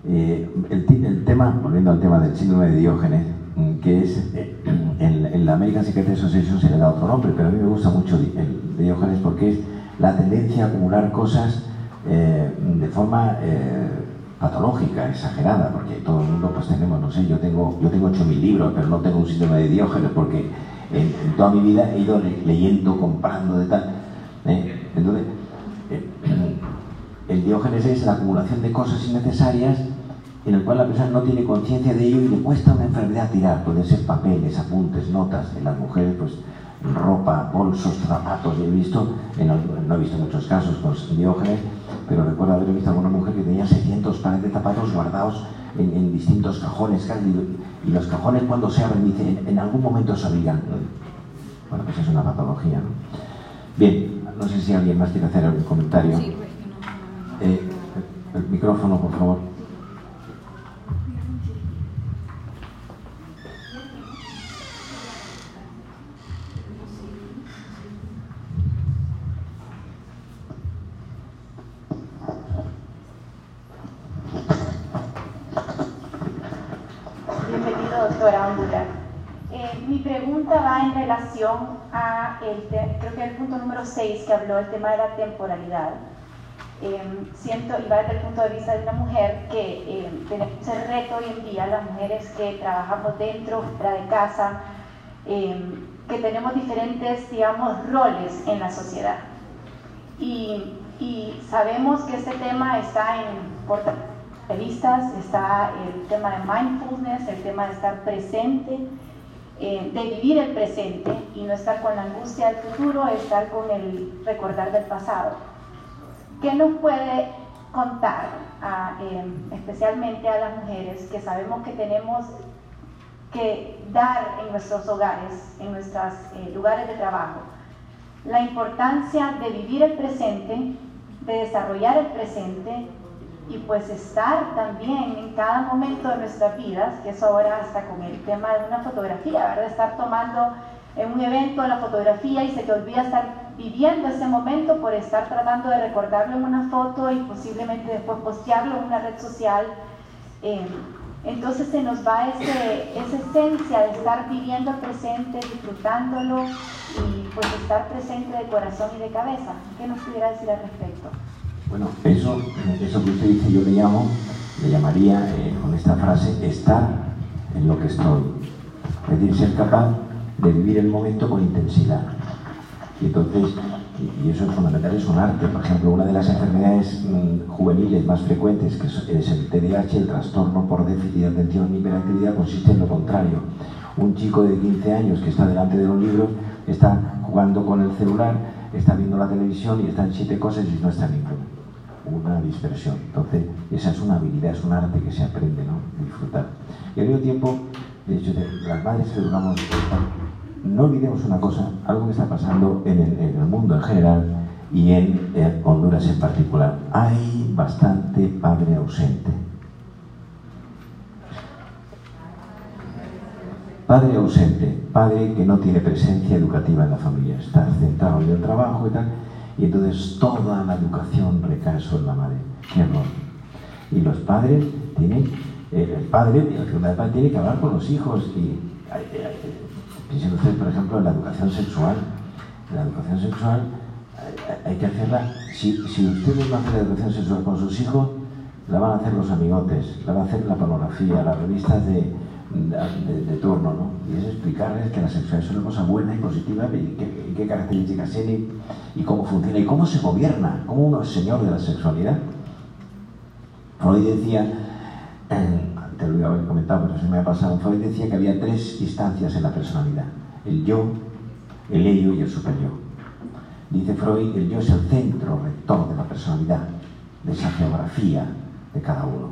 Eh, el, el tema, volviendo al tema del síndrome de Diógenes, mm, que es, eh, en, en la American Psychiatric Association se le da otro nombre, pero a mí me gusta mucho el de Diógenes porque es la tendencia a acumular cosas eh, de forma eh, patológica, exagerada, porque todo el mundo pues tenemos, no sé, yo tengo, yo tengo 8.000 libros, pero no tengo un síndrome de Diógenes porque en, toda mi vida he ido le- leyendo, comprando, de tal. Entonces, el diógenes es la acumulación de cosas innecesarias en el cual la persona no tiene conciencia de ello y le cuesta una enfermedad tirar. Pueden ser papeles, apuntes, notas. En las mujeres, pues ropa, bolsos, zapatos. He visto, no he visto muchos casos con diógenes, pero recuerdo haber visto alguna mujer que tenía 600 pares de zapatos guardados en, distintos cajones. Y, los cajones cuando se abren, dice, en, algún momento se abrirán. Bueno, pues es una patología. Bien, no sé si alguien más quiere hacer algún comentario. Eh, el micrófono, por favor. Bienvenido, doctora. Eh, mi pregunta va en relación a, el te- creo que el punto número 6 que habló, el tema de la temporalidad. Eh, siento, y va desde el punto de vista de una mujer, que eh, tenemos el reto hoy en día, las mujeres que trabajamos dentro, fuera de casa, eh, que tenemos diferentes, digamos, roles en la sociedad. Y, sabemos que este tema está en portales revistas, está el tema de mindfulness, el tema de estar presente, de vivir el presente y no estar con la angustia del futuro, estar con el recordar del pasado. ¿Qué nos puede contar, a, eh, especialmente a las mujeres que sabemos que tenemos que dar en nuestros hogares, en nuestros eh, lugares de trabajo, la importancia de vivir el presente, de desarrollar el presente y pues estar también en cada momento de nuestras vidas, que eso ahora hasta con el tema de una fotografía, ¿verdad? Estar tomando en un evento la fotografía y se te olvida estar viviendo ese momento por estar tratando de recordarlo en una foto y posiblemente después postearlo en una red social. Eh, entonces se nos va ese, esa esencia de estar viviendo presente, disfrutándolo y pues estar presente de corazón y de cabeza. ¿Qué nos pudiera decir al respecto? Bueno, eso, eso que usted dice yo le llamo, le llamaría eh, con esta frase estar en lo que estoy. Es decir, ser capaz de vivir el momento con intensidad. Y entonces, y eso es fundamental, es un arte. Por ejemplo, una de las enfermedades mm, juveniles más frecuentes, que es el TDAH, el trastorno por déficit de atención y hiperactividad, consiste en lo contrario. Un chico de 15 años que está delante de un libro está jugando con el celular, está viendo la televisión y está en siete cosas y no está en ninguna. Una dispersión. Entonces, esa es una habilidad, es un arte que se aprende, ¿no? Disfrutar. Y al mismo tiempo, de hecho, las madres educamos no olvidemos una cosa, algo que está pasando en el, mundo en general y en, Honduras en particular. Hay bastante padre ausente. Padre ausente, padre que no tiene presencia educativa en la familia, está centrado en el trabajo y tal, y entonces toda la educación recae sobre la madre. Qué error. Y los padres tienen, el padre, la padre tiene que hablar con los hijos y Piensen ustedes, por ejemplo, en la educación sexual. La educación sexual eh, hay que hacerla, si, si ustedes van a hacer la educación sexual con sus hijos, la van a hacer los amigotes, la van a hacer la pornografía, las revistas de, de, turno, ¿no? Y es explicarles que la sexualidad es una cosa buena y positiva y qué, características tiene y cómo funciona y cómo se gobierna, cómo uno es señor de la sexualidad. Freud decía, te lo iba a haber comentado, pero se me ha pasado. Freud decía que había tres instancias en la personalidad: el yo, el ello y el superyo. Dice Freud, el yo es el centro rector de la personalidad, de esa geografía de cada uno.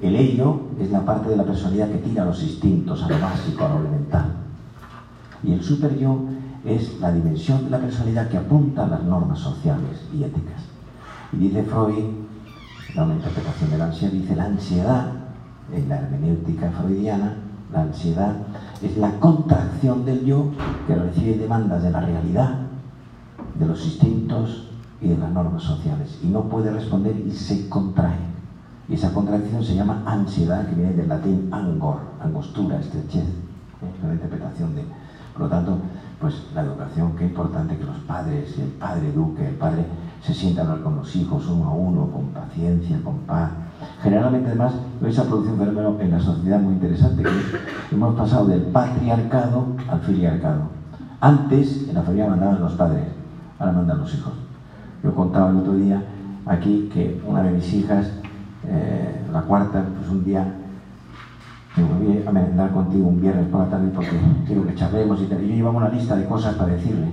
El ello es la parte de la personalidad que tira a los instintos, a lo básico, a lo elemental. Y el superyo es la dimensión de la personalidad que apunta a las normas sociales y éticas. Y dice Freud, da una interpretación de la ansiedad, dice la ansiedad en la hermenéutica freudiana, la ansiedad es la contracción del yo que recibe demandas de la realidad, de los instintos y de las normas sociales y no puede responder y se contrae. Y esa contracción se llama ansiedad, que viene del latín angor, angostura, estrechez, ¿eh? la interpretación de... Por lo tanto, pues la educación, qué importante que los padres, el padre eduque, el padre se sienta a hablar con los hijos uno a uno, con paciencia, con paz, Generalmente, además, esa producción fenómeno en la sociedad muy interesante, que hemos pasado del patriarcado al filiarcado. Antes, en la familia mandaban los padres, ahora mandan los hijos. Yo contaba el otro día aquí que una de mis hijas, eh, la cuarta, pues un día me voy a merendar contigo un viernes por la tarde porque quiero que charlemos y tal. Y yo llevaba una lista de cosas para decirle.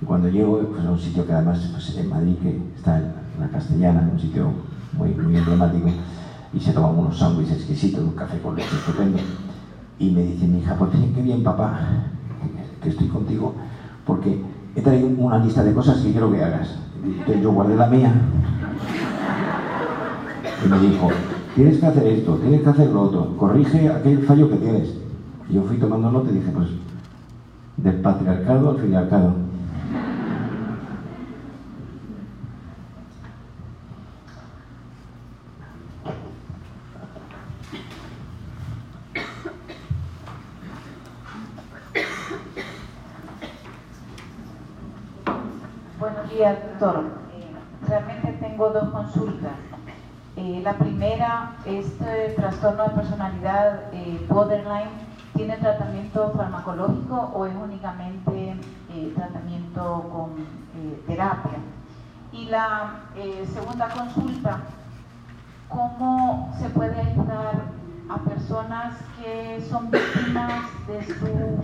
Y cuando llego pues, a un sitio que además pues, en Madrid, que está en la castellana, un sitio muy, muy emblemático, y se toman unos sándwiches exquisitos, un café con leche estupendo. Y me dice mi hija, pues qué bien papá, que estoy contigo, porque he traído una lista de cosas que quiero que hagas. Entonces yo guardé la mía y me dijo, tienes que hacer esto, tienes que hacer lo otro, corrige aquel fallo que tienes. Y yo fui tomando nota y dije, pues, del patriarcado al filiarcado doctor. Eh, realmente tengo dos consultas. Eh, la primera, este trastorno de personalidad eh, borderline, ¿tiene tratamiento farmacológico o es únicamente tratamiento con terapia? Y la segunda consulta, ¿cómo se puede ayudar a personas que son víctimas de su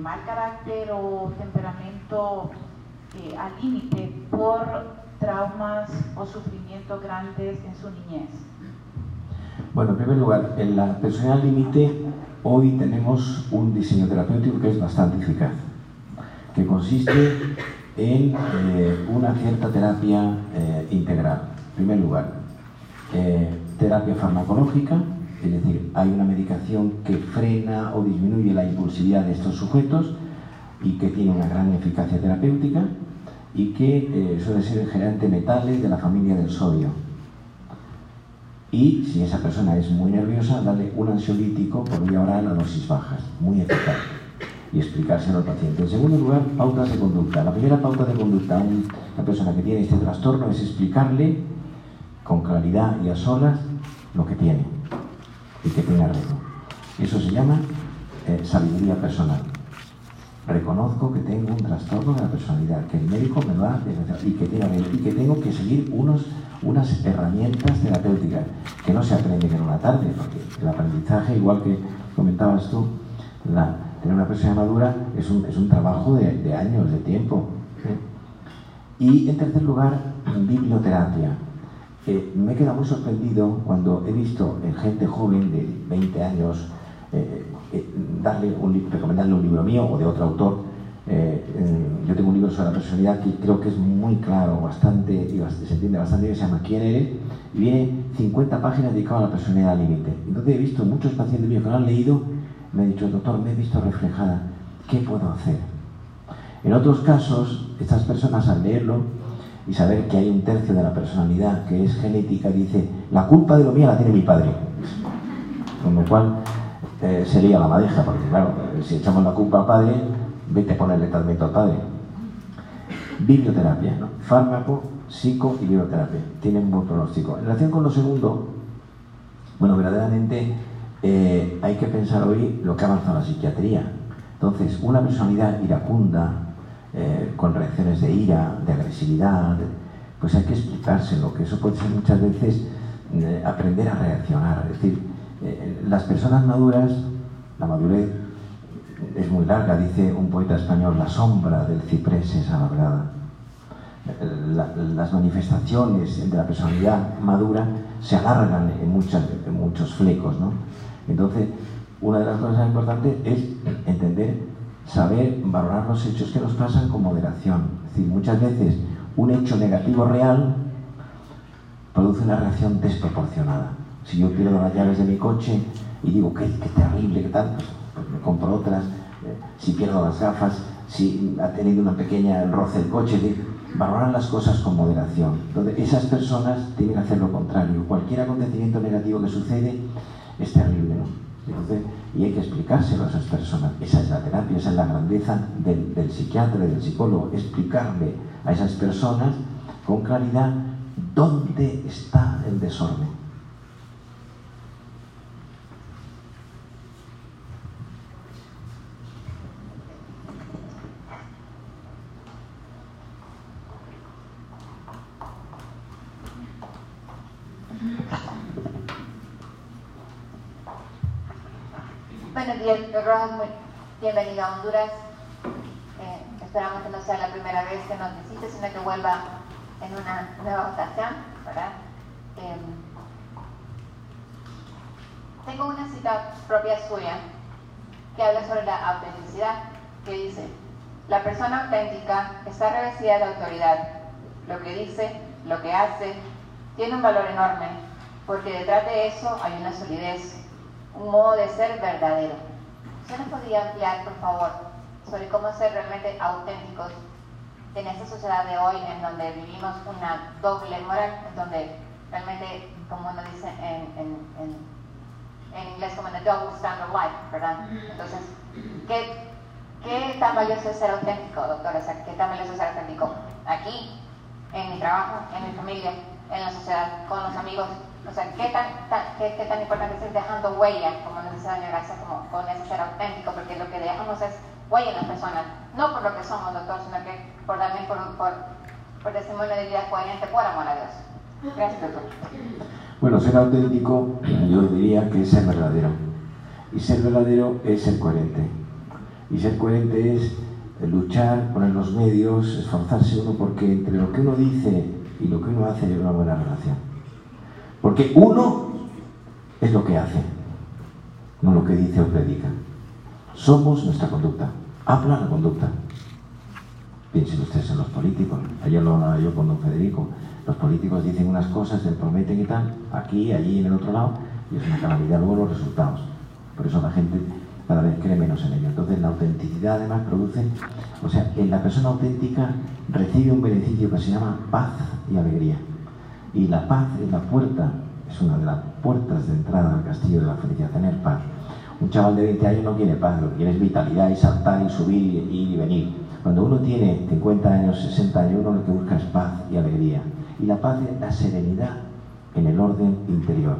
mal carácter o temperamento eh, al límite por traumas o sufrimientos grandes en su niñez? Bueno, en primer lugar, en la personalidad límite hoy tenemos un diseño terapéutico que es bastante eficaz, que consiste en eh, una cierta terapia eh, integral. En primer lugar, terapia farmacológica, es decir, hay una medicación que frena o disminuye la impulsividad de estos sujetos y que tiene una gran eficacia terapéutica y que eh, suele ser generalmente metales de la familia del sodio. Y si esa persona es muy nerviosa, darle un ansiolítico por vía oral a dosis bajas, muy eficaz, y explicárselo al paciente. En segundo lugar, pautas de conducta. La primera pauta de conducta a una persona que tiene este trastorno es explicarle con claridad y a solas lo que tiene y que tenga reto. Eso se llama eh, sabiduría personal. Reconozco que tengo un trastorno de la personalidad, que el médico me lo ha y que, y que tengo que seguir unos, unas herramientas terapéuticas que no se aprenden en una tarde, porque el aprendizaje, igual que comentabas tú, tener una persona madura es un, es un trabajo de, de, años, de tiempo. Y en tercer lugar, biblioterapia. Eh, me he quedado muy sorprendido cuando he visto en gente joven de 20 años eh, eh, darle recomendarle un libro mío o de otro autor. yo tengo un libro sobre la personalidad que creo que es muy claro, bastante, y se entiende bastante bien, se llama ¿Quién eres? Y viene 50 páginas dedicadas a la personalidad al límite. Entonces he visto muchos pacientes míos que lo han leído, me han dicho, doctor, me he visto reflejada, ¿qué puedo hacer? En otros casos, estas personas al leerlo y saber que hay un tercio de la personalidad que es genética, dice, la culpa de lo mío la tiene mi padre. Con lo cual eh, sería la madeja, porque claro, si echamos la culpa al padre, vete a ponerle tratamiento al padre. Biblioterapia, ¿no? fármaco, psico y biblioterapia. Tienen buen pronóstico. En relación con lo segundo, bueno, verdaderamente eh, hay que pensar hoy lo que ha avanzado la psiquiatría. Entonces, una personalidad iracunda, eh, con reacciones de ira, de agresividad, pues hay que explicárselo, que eso puede ser muchas veces aprender a reaccionar. Es decir, eh, las personas maduras, la madurez es muy larga, dice un poeta español, la sombra del ciprés es alargada. las manifestaciones de la personalidad madura se alargan en, en muchos flecos. ¿no? Entonces, una de las cosas importantes es entender saber valorar los hechos que nos pasan con moderación. Es decir, muchas veces un hecho negativo real produce una reacción desproporcionada. Si yo pierdo las llaves de mi coche y digo, qué, terrible, qué tal, pues, pues me compro otras. Eh, si pierdo las gafas, si ha tenido una pequeña roce el coche, valorar las cosas con moderación. Entonces, esas personas tienen que hacer lo contrario. Cualquier acontecimiento negativo que sucede es terrible, ¿no? y hay que explicárselo a esas personas. Esa es la terapia, esa es la grandeza del, del psiquiatra y del psicólogo, explicarle a esas personas con claridad dónde está el desorden. Buenos días, Rojas. Muy bienvenido a Honduras. Eh, esperamos que no sea la primera vez que nos visite, sino que vuelva en una nueva ocasión, ¿verdad? Eh, tengo una cita propia suya que habla sobre la autenticidad, que dice, la persona auténtica está revestida de autoridad. Lo que dice, lo que hace, tiene un valor enorme, porque detrás de eso hay una solidez, un modo de ser verdadero. ¿Usted nos podría ampliar, por favor, sobre cómo ser realmente auténticos en esta sociedad de hoy en donde vivimos una doble moral, en donde realmente, como uno dice en, en, en, inglés, como en el double standard life, ¿verdad? Entonces, ¿qué, ¿qué tan valioso es ser auténtico, doctora? O sea, ¿qué tan valioso es ser auténtico aquí, en mi trabajo, en mi familia, en la sociedad, con los amigos? O sea, ¿qué tan, qué, qué tan importante es ir dejando huella, como nos dice Gracia, como con ese ser auténtico? Porque lo que dejamos es huella en las personas, no por lo que somos, doctor, sino que por también por, por, por testimonio de vida coherente por amor a Dios. Gracias, doctor. Bueno, ser auténtico, yo diría que es ser verdadero. Y ser verdadero es ser coherente. Y ser coherente es luchar, poner los medios, esforzarse uno porque entre lo que uno dice y lo que uno hace hay una buena relación. Porque uno es lo que hace, no lo que dice o predica. Somos nuestra conducta. Habla la conducta. Piensen ustedes en los políticos. Ayer lo hablaba yo con don Federico. Los políticos dicen unas cosas, les prometen y tal, aquí, allí, en el otro lado, y es una calamidad luego los resultados. Por eso la gente cada vez cree menos en ello. Entonces la autenticidad además produce, o sea, en la persona auténtica recibe un beneficio que se llama paz y alegría. Y la paz es la puerta es una de las puertas de entrada al castillo de la felicidad, tener paz. Un chaval de 20 años no quiere paz, lo que quiere es vitalidad y saltar y subir y ir y venir. Cuando uno tiene 50 años, 60 años, uno lo que busca es paz y alegría. Y la paz es la serenidad en el orden interior.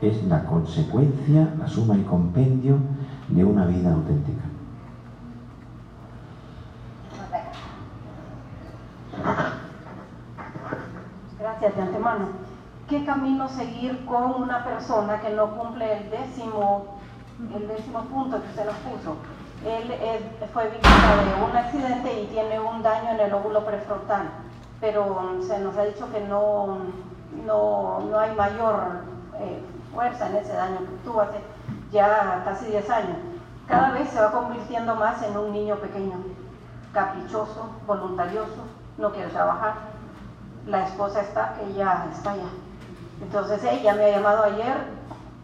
Es la consecuencia, la suma y compendio de una vida auténtica. Gracias de antemano. ¿Qué camino seguir con una persona que no cumple el décimo, el décimo punto que usted nos puso? Él fue víctima de un accidente y tiene un daño en el óvulo prefrontal, pero se nos ha dicho que no, no, no hay mayor eh, fuerza en ese daño que tuvo hace ya casi 10 años. Cada vez se va convirtiendo más en un niño pequeño, caprichoso, voluntarioso, no quiere trabajar. La esposa está ya está allá. Entonces ella me ha llamado ayer,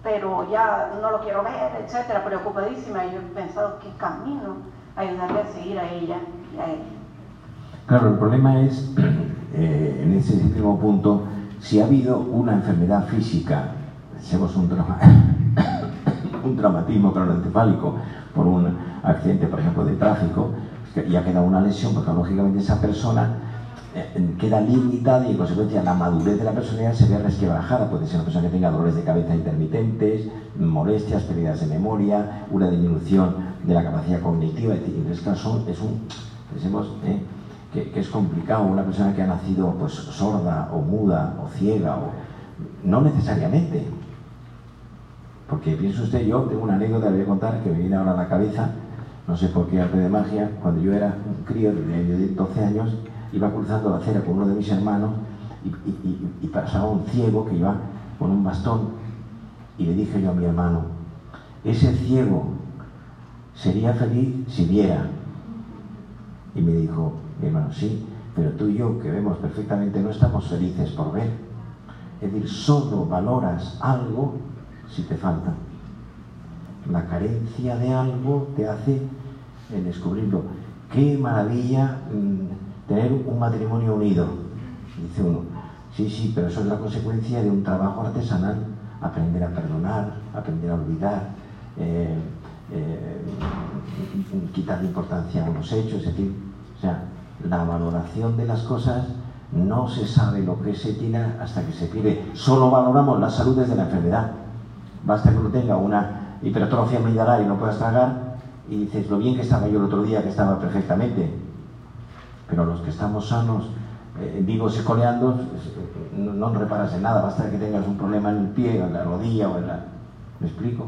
pero ya no lo quiero ver, etcétera, preocupadísima. Y yo he pensado qué camino ayudarle a seguir a ella y a él. Claro, el problema es, eh, en ese último punto, si ha habido una enfermedad física, decimos un, trauma, un traumatismo cronoencefálico por un accidente, por ejemplo, de tráfico, y ha quedado una lesión, porque lógicamente esa persona queda limitada y en consecuencia la madurez de la personalidad se ve resquebrajada. Puede ser una persona que tenga dolores de cabeza intermitentes, molestias, pérdidas de memoria, una disminución de la capacidad cognitiva. Es decir, en este caso es un, pensemos, eh, que, es complicado. Una persona que ha nacido pues, sorda o muda o ciega, o, no necesariamente. Porque pienso usted, yo tengo una anécdota que voy a contar que me viene ahora a la cabeza, no sé por qué arte de magia, cuando yo era un crío de 12 años, iba cruzando la acera con uno de mis hermanos y, pasaba un ciego que iba con un bastón y le dije yo a mi hermano, ese ciego sería feliz si viera. Y me dijo, mi hermano, sí, pero tú y yo que vemos perfectamente no estamos felices por ver. Es decir, solo valoras algo si te falta. La carencia de algo te hace descubrirlo. Qué maravilla mmm, tener un matrimonio unido, dice uno. Sí, sí, pero eso es la consecuencia de un trabajo artesanal. Aprender a perdonar, aprender a olvidar, eh, eh, importancia a unos hechos, es decir, o sea, la valoración de las cosas no se sabe lo que se tiene hasta que se pierde. Solo valoramos la salud desde la enfermedad. Basta que uno tenga una hipertrofia amigdalar y no puedas tragar y dices lo bien que estaba yo el otro día, que estaba perfectamente. Pero los que estamos sanos, eh, vivos y coleando, no, no, reparas en nada. Basta que tengas un problema en el pie, o en la rodilla, o en la... ¿Me explico?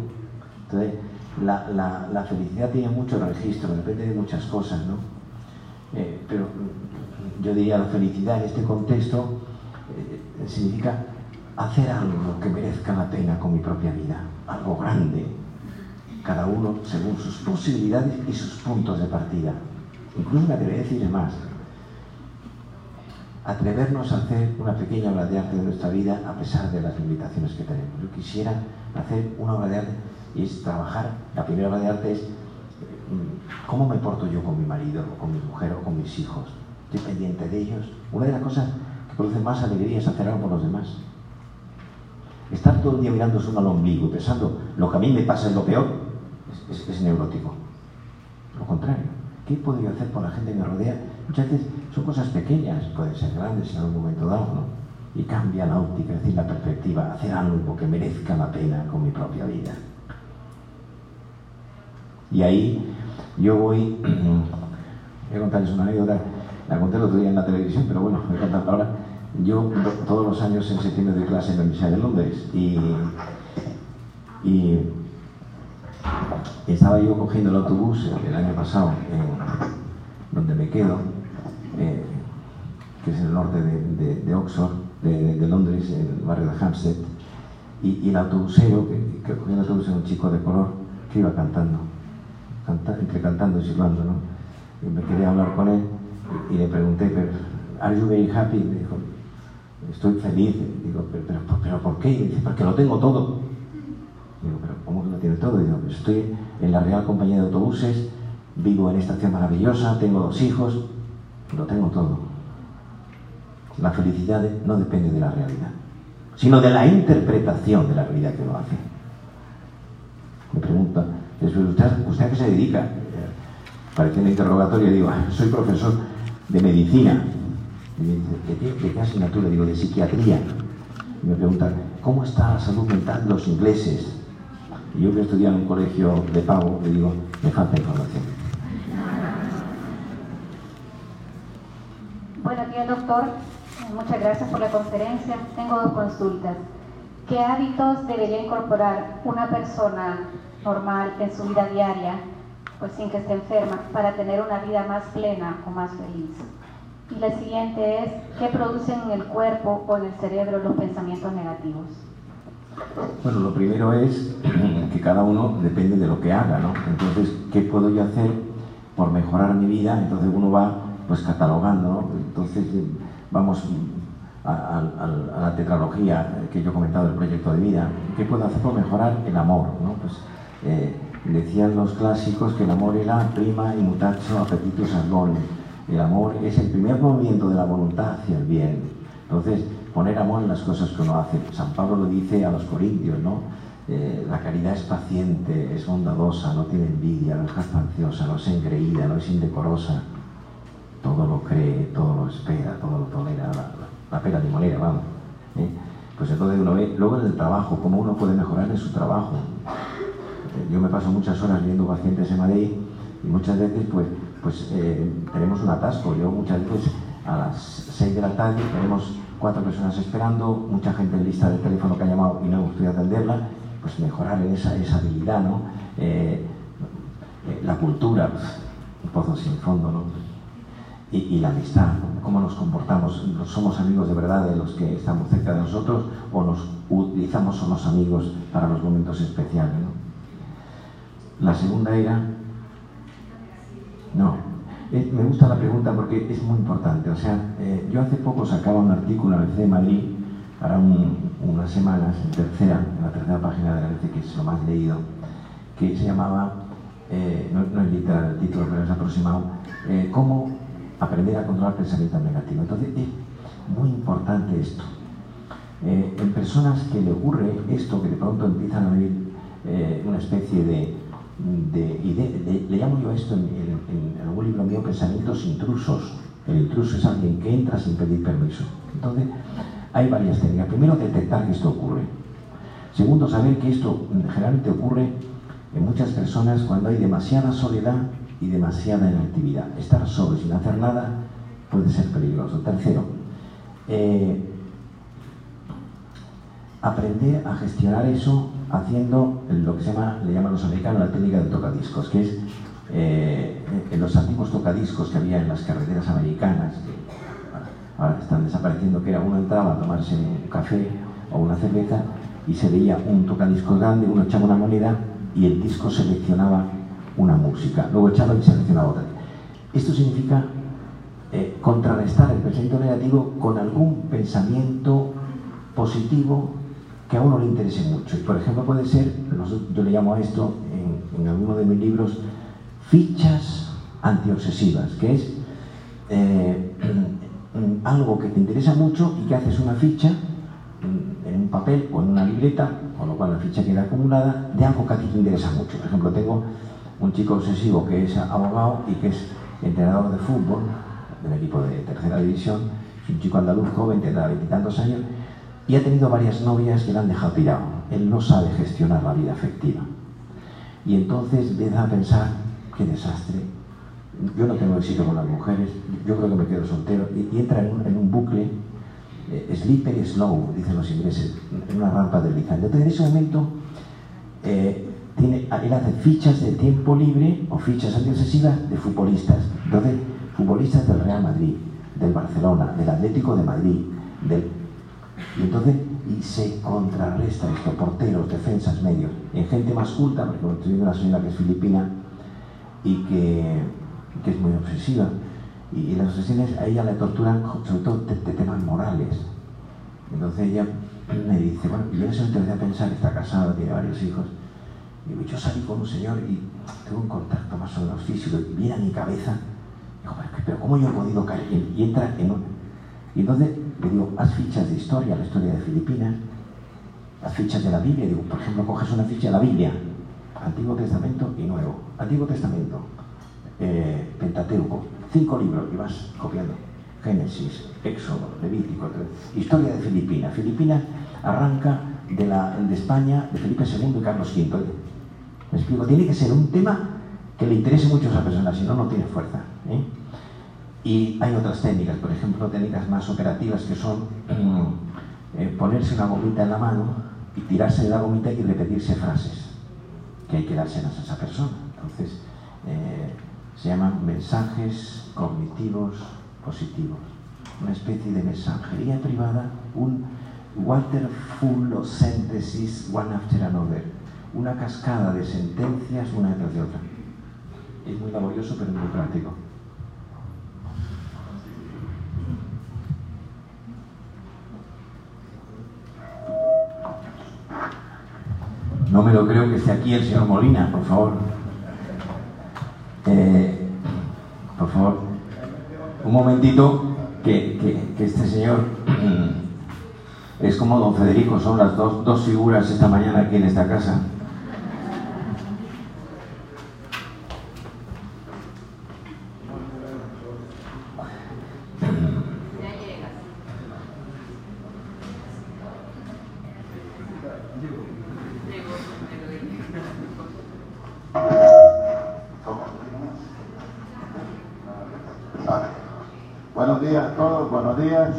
Entonces, la, la, felicidad tiene mucho registro, depende de muchas cosas, ¿no? Eh, pero yo diría la felicidad en este contexto eh, significa hacer algo que merezca la pena con mi propia vida, algo grande, cada uno según sus posibilidades y sus puntos de partida. Incluso me atrevería a decirle más, atrevernos a hacer una pequeña obra de arte de nuestra vida a pesar de las limitaciones que tenemos. Yo quisiera hacer una obra de arte y es trabajar, la primera obra de arte es cómo me porto yo con mi marido, o con mi mujer, o con mis hijos. Estoy pendiente de ellos. Una de las cosas que produce más alegría es hacer algo por los demás. Estar todo el día mirándose uno al ombligo y pensando lo que a mí me pasa es lo peor, es, es, es neurótico. Lo contrario, ¿qué puedo yo hacer por la gente que me rodea? Muchas veces son cosas pequeñas, pueden ser grandes en algún momento dado, ¿no? Y cambia la óptica, es decir, la perspectiva, hacer algo que merezca la pena con mi propia vida. Y ahí yo voy, voy a contarles una anécdota, la conté el otro día en la televisión, pero bueno, voy a contarla ahora. Yo todos los años en septiembre doy clase en la Universidad de Londres y, estaba yo cogiendo el autobús el año pasado, donde me quedo, eh, que es el norte de, de, de Oxford, de, de, Londres, el barrio de Hampstead, y, y el autobusero, que, que cogía el autobús un chico de color, que iba cantando, canta, entre cantando y silbando, ¿no? Y me quería hablar con él y, y le pregunté, pero, ¿Are you very happy? Me dijo, estoy feliz. Digo, pero, pero, pero ¿por qué? Y dice, porque lo tengo todo. Digo, pero ¿cómo que lo tiene todo? Digo, estoy en la Real Compañía de Autobuses, vivo en esta estación maravillosa, tengo dos hijos, lo tengo todo. La felicidad no depende de la realidad, sino de la interpretación de la realidad que uno hace. Me pregunta, ¿usted, a qué se dedica? Parece un interrogatorio, digo, soy profesor de medicina. Y me dice, ¿de qué, asignatura? Digo, de psiquiatría. Y me pregunta, ¿cómo está la salud mental de los ingleses? Y yo que he estudiado en un colegio de pago, le digo, me falta información. Buenos días, doctor. Muchas gracias por la conferencia. Tengo dos consultas. ¿Qué hábitos debería incorporar una persona normal en su vida diaria, pues sin que esté enferma, para tener una vida más plena o más feliz? Y la siguiente es, ¿qué producen en el cuerpo o en el cerebro los pensamientos negativos? Bueno, lo primero es que cada uno depende de lo que haga, ¿no? Entonces, ¿qué puedo yo hacer por mejorar mi vida? Entonces uno va pues catalogando. Entonces vamos a, la tetralogía que yo he comentado del proyecto de vida. ¿Qué puedo hacer por mejorar el amor? ¿no? Pues, eh, decían los clásicos que el amor era prima y mutacho appetitus ad El amor es el primer movimiento de la voluntad hacia el bien. Entonces, poner amor en las cosas que uno hace. San Pablo lo dice a los corintios, ¿no? Eh, la caridad es paciente, es bondadosa, no tiene envidia, no es jactanciosa, no es engreída, no es indecorosa. Todo lo cree, todo lo espera, todo lo tolera, la, pera de moneda, vamos. ¿eh? Pues entonces uno ve, luego en el trabajo, cómo uno puede mejorar en su trabajo. Yo me paso muchas horas viendo pacientes en Madrid y muchas veces pues, pues eh, tenemos un atasco. Yo muchas veces a las 6 de la tarde tenemos cuatro personas esperando, mucha gente en lista de teléfono que ha llamado y no hemos podido atenderla, pues mejorar en esa, esa habilidad, ¿no? Eh, eh, la cultura, un pozo sin fondo, ¿no? Y, la amistad, cómo nos comportamos, somos amigos de verdad de los que estamos cerca de nosotros o nos utilizamos somos amigos para los momentos especiales, ¿no? La segunda era, no, eh, me gusta la pregunta porque es muy importante. O sea, eh, yo hace poco sacaba un artículo en la de Madrid, para unas semanas, en, tercera, en la tercera página de la ABC, que es lo más leído, que se llamaba, eh, no, es literal el título, pero es aproximado, cómo aprender a controlar pensamiento negativo. Entonces, es muy importante esto. en personas que le ocurre esto, que de pronto empiezan a vivir una especie de de, le llamo yo esto en, algún libro mío pensamientos intrusos. El intruso es alguien que entra sin pedir permiso. Entonces, hay varias técnicas. Primero, detectar que esto ocurre. Segundo, saber que esto generalmente ocurre en muchas personas cuando hay demasiada soledad y demasiada inactividad. Estar solo sin hacer nada puede ser peligroso. Tercero, eh, aprender a gestionar eso haciendo lo que se llama, le llaman los americanos la técnica del tocadiscos, que es eh, en los antiguos tocadiscos que había en las carreteras americanas, que ahora están desapareciendo, que era uno entraba a tomarse un café o una cerveza y se veía un tocadiscos grande, uno echaba una moneda y el disco seleccionaba una música, luego echaba y seleccionaba otra. Esto significa eh, contrarrestar el pensamiento negativo con algún pensamiento positivo que a uno le interese mucho. Y por ejemplo puede ser, yo le llamo a esto en, alguno de mis libros, fichas antiobsesivas, que es eh, algo que te interesa mucho y que haces una ficha en un papel o en una libreta, con lo cual la ficha queda acumulada de algo que a ti te interesa mucho. Por ejemplo, tengo un chico obsesivo que es abogado y que es entrenador de fútbol del equipo de tercera división, un chico andaluz joven, tendrá veintitantos años, y ha tenido varias novias que le han dejado tirado. Él no sabe gestionar la vida afectiva. Y entonces empieza a pensar, qué desastre, yo no tengo éxito con las mujeres, yo creo que me quedo soltero, y, entra en un, bucle, eh, sleeper y slow, dicen los ingleses, en una rampa deslizante. Entonces en ese momento, eh, tiene, él hace fichas de tiempo libre o fichas antiobsesivas de futbolistas. Entonces, futbolistas del Real Madrid, del Barcelona, del Atlético de Madrid, del y entonces y se contrarresta esto, porteros, defensas, medios, en gente más culta, porque estoy viendo una señora que es filipina y que, que es muy obsesiva, y, las obsesiones a ella le torturan sobre todo de, temas morales. Entonces ella me dice, bueno, yo en ese momento empecé a pensar, está casada, tiene varios hijos, y yo salí con un señor y tengo un contacto más o menos físico, y viene a mi cabeza, digo, pero ¿cómo yo he podido caer? Y entra en un Y entonces le digo, haz fichas de historia, la historia de Filipinas, haz fichas de la Biblia. Digo, por ejemplo, coges una ficha de la Biblia, Antiguo Testamento y Nuevo. Antiguo Testamento, eh, Pentateuco, cinco libros y vas copiando. Génesis, Éxodo, Levítico, historia de Filipinas. Filipinas arranca de, la, de España, de Felipe II y Carlos V. Me explico, tiene que ser un tema que le interese mucho a esa persona, si no, no tiene fuerza. ¿eh? Y hay otras técnicas, por ejemplo, técnicas más operativas que son eh, ponerse una gomita en la mano y tirarse de la gomita y repetirse frases que hay que dárselas a esa persona. Entonces, eh, se llaman mensajes cognitivos positivos, una especie de mensajería privada, un water full of sentences one after another, una cascada de sentencias una detrás de otra. Es muy laborioso pero muy práctico. No me lo creo que esté aquí el señor Molina, por favor. Eh, por favor, un momentito que, este señor es como don Federico, son las dos, dos figuras esta mañana aquí en esta casa. Buenos días a todos, buenos días.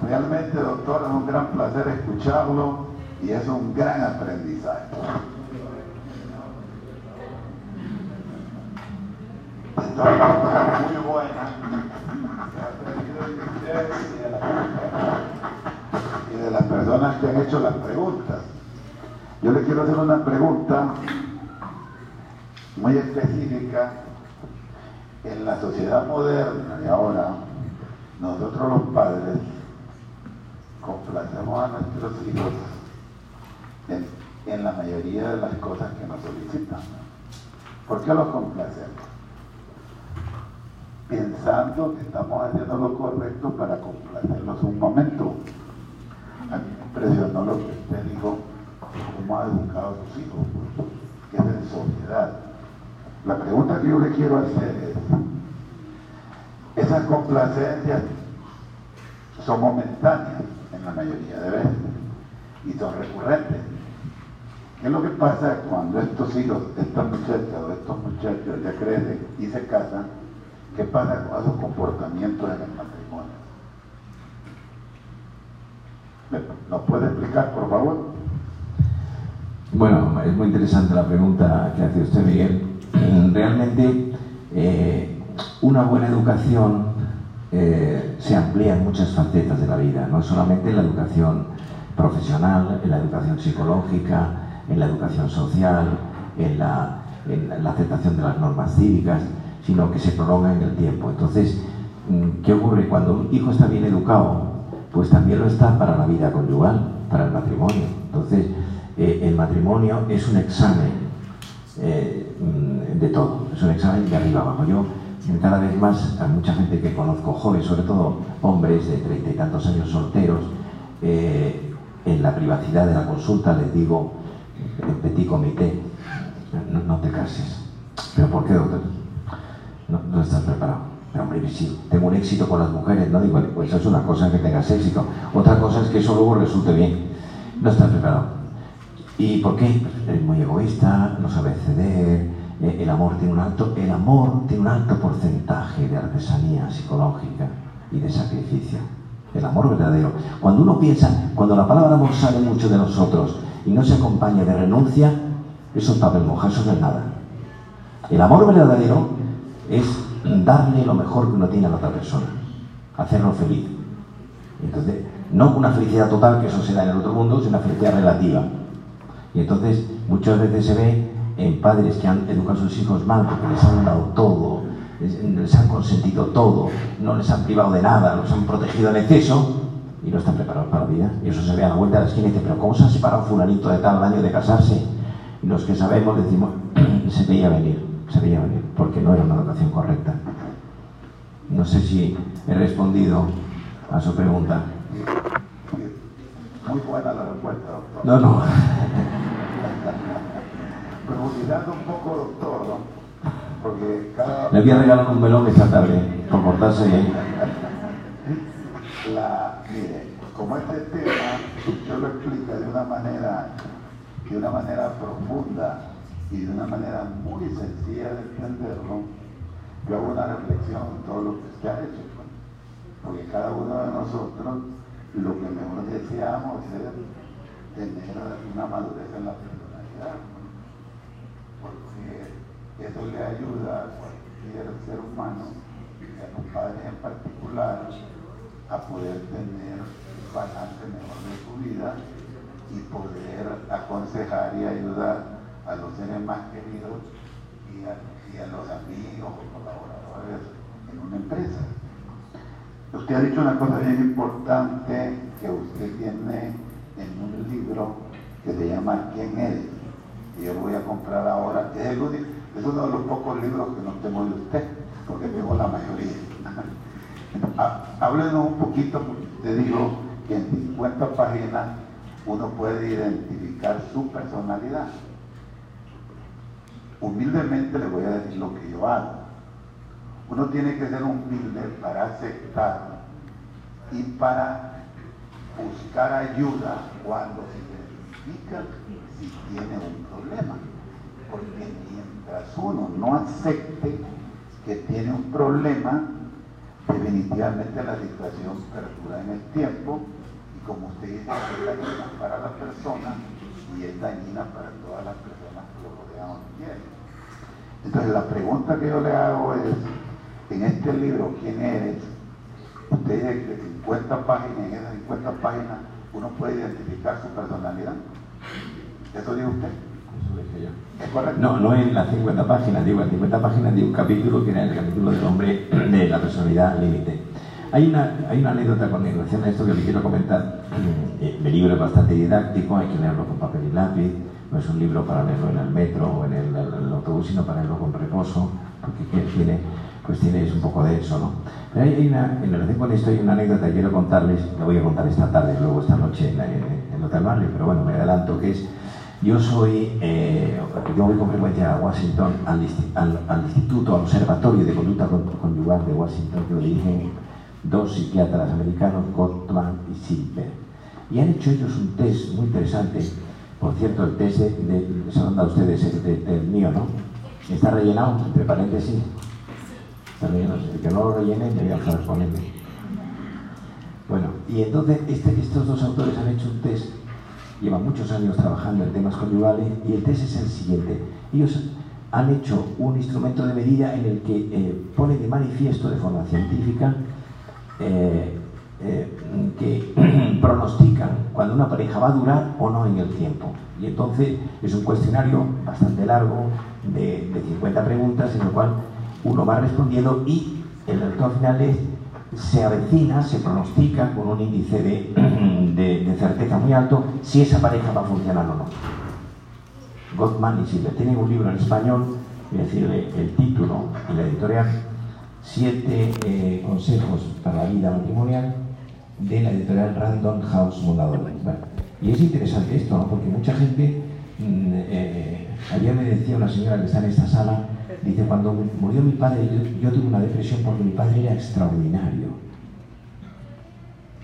Realmente, doctor, es un gran placer escucharlo y es un gran aprendizaje. muy buena y de las personas que han hecho las preguntas. Yo le quiero hacer una pregunta muy específica. En la sociedad moderna de ahora, nosotros los padres complacemos a nuestros hijos en, la mayoría de las cosas que nos solicitan. ¿Por qué los complacemos? Pensando que estamos haciendo lo correcto para complacerlos un momento. Impresionó lo que usted dijo, cómo ha educado a sus hijos, que es en sociedad. La pregunta que yo le quiero hacer es, esas complacencias son momentáneas en la mayoría de veces y son recurrentes. ¿Qué es lo que pasa cuando estos hijos, estas muchachas o estos muchachos ya crecen y se casan? ¿Qué pasa con esos comportamientos en el matrimonio? ¿Nos puede explicar, por favor? Bueno, es muy interesante la pregunta que hace usted, Miguel. Realmente, eh, una buena educación eh, se amplía en muchas facetas de la vida, no solamente en la educación profesional, en la educación psicológica, en la educación social, en la, en la aceptación de las normas cívicas, sino que se prolonga en el tiempo. Entonces, mm, ¿qué ocurre? Cuando un hijo está bien educado, pues también lo está para la vida conyugal, para el matrimonio. Entonces, eh, el matrimonio es un examen eh, de todo, es un examen de arriba abajo. Yo cada vez más a mucha gente que conozco, jóvenes, sobre todo hombres de treinta y tantos años solteros, eh, en la privacidad de la consulta les digo, en petit comité, no, te cases. ¿Pero por qué, doctor? No, estás preparado. Hombre, sí, tengo un éxito con las mujeres, no digo, pues eso es una cosa que tengas éxito. Otra cosa es que eso luego resulte bien. No estás preparado. ¿Y por qué? Pues es muy egoísta, no sabe ceder, eh, el amor tiene un alto, el amor tiene un alto porcentaje de artesanía psicológica y de sacrificio. El amor verdadero. Cuando uno piensa, cuando la palabra amor sale mucho de nosotros y no se acompaña de renuncia, eso es papel mojado, eso es nada. El amor verdadero es darle lo mejor que uno tiene a la otra persona, hacerlo feliz. Entonces, no una felicidad total, que eso se da en el otro mundo, sino una felicidad relativa. Y entonces, muchas veces se ve en padres que han educado a sus hijos mal porque les han dado todo, les, han consentido todo, no les han privado de nada, los han protegido en exceso y no están preparados para la vida. Y eso se ve a la vuelta de la esquina y dice, pero ¿cómo se ha separado fulanito de tal año de casarse? Y los que sabemos decimos, se veía venir, se veía venir, porque no era una educación correcta. No sé si he respondido a su pregunta. Muy buena la respuesta, doctor. No, no. Profundizando un poco, doctor, ¿no? Porque cada... Le voy a regalar un melón esta tarde, por portarse bien. La, mire, como este tema usted lo explica de una manera, de una manera profunda y de una manera muy sencilla de entenderlo, yo hago una reflexión en todo lo que usted ha hecho. Porque cada uno de nosotros lo que mejor deseamos es tener una madurez en la personalidad. Porque eso le ayuda a cualquier ser humano, y a los padres en particular, a poder tener un balance mejor de su vida y poder aconsejar y ayudar a los seres más queridos y a, los amigos o colaboradores en una empresa. Usted ha dicho una cosa bien importante que usted tiene en un libro que se llama ¿Quién eres? Y yo voy a comprar ahora. Es, el único, es uno de los pocos libros que no tengo de usted, porque tengo la mayoría. Há- Háblenos un poquito, te digo que en 50 páginas uno puede identificar su personalidad. Humildemente le voy a decir lo que yo hago. Uno tiene que ser humilde para aceptar y para buscar ayuda cuando se identifica si tiene un problema. Porque mientras uno no acepte que tiene un problema, definitivamente la situación perdura en el tiempo y como usted dice, es dañina para la persona y es dañina para todas las personas que lo rodean o quieren. Entonces la pregunta que yo le hago es, en este libro, ¿quién eres? Usted dice que 50 páginas, en esas 50 páginas uno puede identificar su personalidad. ¿Eso dice usted? Eso dije yo. ¿Es correcto? No, no en las 50 páginas, digo en 50 páginas de un capítulo que era el capítulo del hombre de la personalidad límite. Hay una, hay una anécdota con relación a esto que le quiero comentar. Eh, El libro es bastante didáctico, hay que leerlo con papel y lápiz. No es un libro para leerlo en el metro o en el, el autobús, sino para leerlo con reposo, porque pues tiene, es un poco denso, ¿no? Pero hay, una, en relación con esto hay una anécdota que quiero contarles, la voy a contar esta tarde, luego esta noche en, en, en Hotel Barrio, pero bueno, me adelanto, que es yo soy, eh, yo voy con frecuencia a Washington, al, al- al Instituto, al Observatorio de Conducta Con- Conyugal de Washington, que lo dirigen dos psiquiatras americanos, Gottman y Silver. Y han hecho ellos un test muy interesante. Por cierto, el test de, se han dado ustedes, el, mío, ¿no? Está rellenado, entre paréntesis. Está rellenado. El que no lo rellene, me voy a dejar ponerle. Bueno, y entonces este- estos dos autores han hecho un test llevan muchos años trabajando en temas conyugales y el test es el siguiente. Ellos han hecho un instrumento de medida en el que eh, pone de manifiesto de forma científica eh, eh, que pronostican cuando una pareja va a durar o no en el tiempo. Y entonces es un cuestionario bastante largo de, de 50 preguntas en el cual uno va respondiendo y el resultado final es se avecina, se pronostica con un índice de, de- de certeza muy alto si esa pareja va a funcionar o no. Gottman y Silver tienen un libro en español, voy a decirle el título y la editorial, Siete eh, consejos para la vida matrimonial de la editorial Random House Fundador. Bueno, y es interesante esto, ¿no? porque mucha gente, mm, eh, ayer me decía una señora que está en esta sala, dice, cuando murió mi padre, yo, yo tuve una depresión porque mi padre era extraordinario.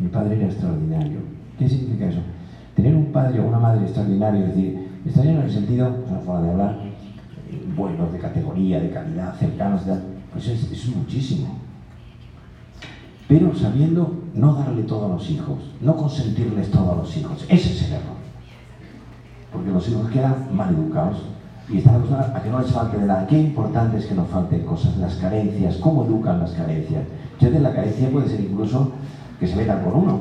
Mi padre era extraordinario. ¿Qué significa eso? Tener un padre o una madre extraordinario, es decir, extraordinario en el sentido, es una forma de hablar, eh, buenos, de categoría, de calidad, cercanos, de- pues es, es muchísimo. Pero sabiendo no darle todo a los hijos, no consentirles todo a los hijos, ese es el error. Porque los hijos quedan mal educados y están acostumbrados a que no les falte de nada. Qué importante es que nos falten cosas, las carencias, cómo educan las carencias. Yo de la carencia puede ser incluso que se metan con uno.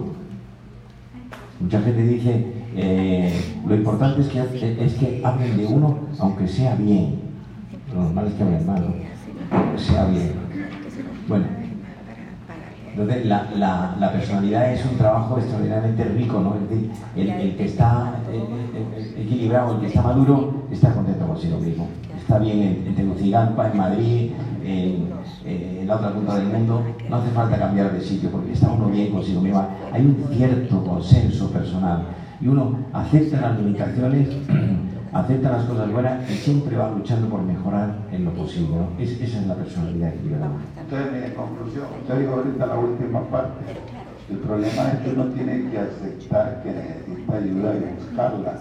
Mucha gente dice, eh, lo importante es que, es que hablen de uno aunque sea bien. Lo normal es que hablen mal, ¿no? aunque sea bien. Bueno, Entonces, la, personalidad es un trabajo extraordinariamente rico, ¿no? Es decir, el, que está equilibrado, el que está maduro, está contento consigo mismo. Está bien en, Tegucigalpa, en Madrid, en, la otra punta del mundo, no hace falta cambiar de sitio porque está uno bien consigo mismo. Hay un cierto consenso personal y uno acepta las limitaciones acepta las cosas buenas y siempre va luchando por mejorar en lo posible. esa es la personalidad equilibrada. Entonces, en conclusión, usted dijo ahorita la última parte. El problema es que uno tiene que aceptar que necesita ayuda y buscarla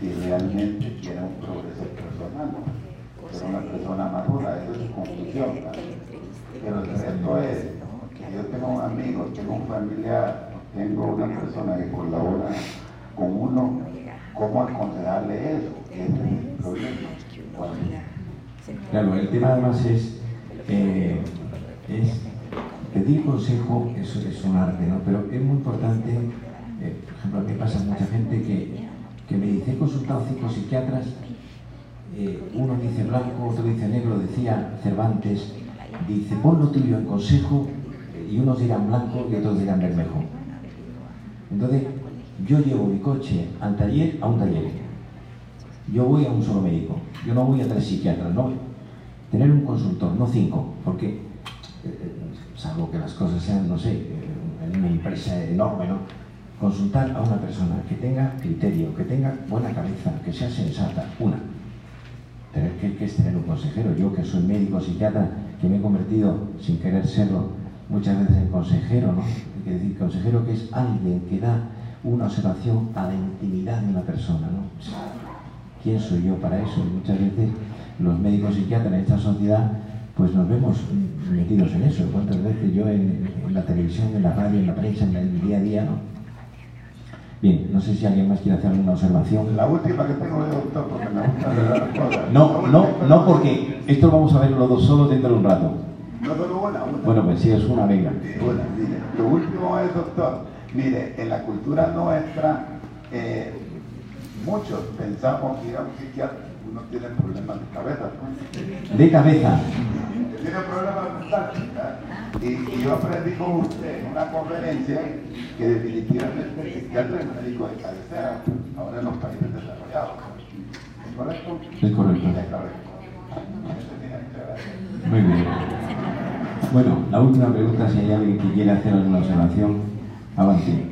si realmente quiere un progreso personal. Ser una persona madura, esa es su conclusión. Pero el resto es que yo tengo un amigo, tengo un familiar, tengo una persona que colabora con uno, ¿cómo aconsejarle eso? Es el problema. Claro, el tema además es, eh, es pedir consejo, eso es un arte, ¿no? Pero es muy importante, eh, por ejemplo, a mí pasa mucha gente que, que me dice, he consultado cinco psiquiatras, eh, uno dice blanco, otro dice negro, decía Cervantes, dice, pon lo tuyo en consejo, y unos dirán blanco y otros dirán bermejo. Entonces, yo llevo mi coche al taller, a un taller. Yo voy a un solo médico. Yo no voy a tres psiquiatras, no. Tener un consultor, no cinco, porque, eh, salvo que las cosas sean, no sé, eh, en una empresa enorme, ¿no? Consultar a una persona que tenga criterio, que tenga buena cabeza, que sea sensata, una. Tener que, es tener un consejero. Yo que soy médico, psiquiatra, que me he convertido, sin querer serlo, muchas veces en consejero, ¿no? Que decir, consejero que es alguien que da una observación a la intimidad de una persona, ¿no? ¿Quién soy yo para eso? Y muchas veces los médicos psiquiatras en esta sociedad pues nos vemos metidos en eso. ¿Cuántas veces yo en, en la televisión, en la radio, en la prensa, en el día a día, ¿no? Bien, no sé si alguien más quiere hacer alguna observación. La última que tengo de doctor, porque me gusta ver las cosas. No, no, no, porque esto lo vamos a ver los dos solos dentro de un rato. No solo una, una. Bueno, pues sí, es una, venga. Una, mire. Lo último es, doctor, mire, en la cultura nuestra, eh, muchos pensamos que ir a un psiquiatra uno tiene problemas de cabeza. ¿no? De cabeza. Tiene problemas mentales. Y, y yo aprendí con usted en una conferencia que definitivamente el psiquiatra es médico de cabecera, ahora en los países desarrollados. ¿Es correcto? Es correcto. Es correcto. Gracias. Muy bien. Bueno, la última pregunta, si hay alguien que quiere hacer alguna observación, el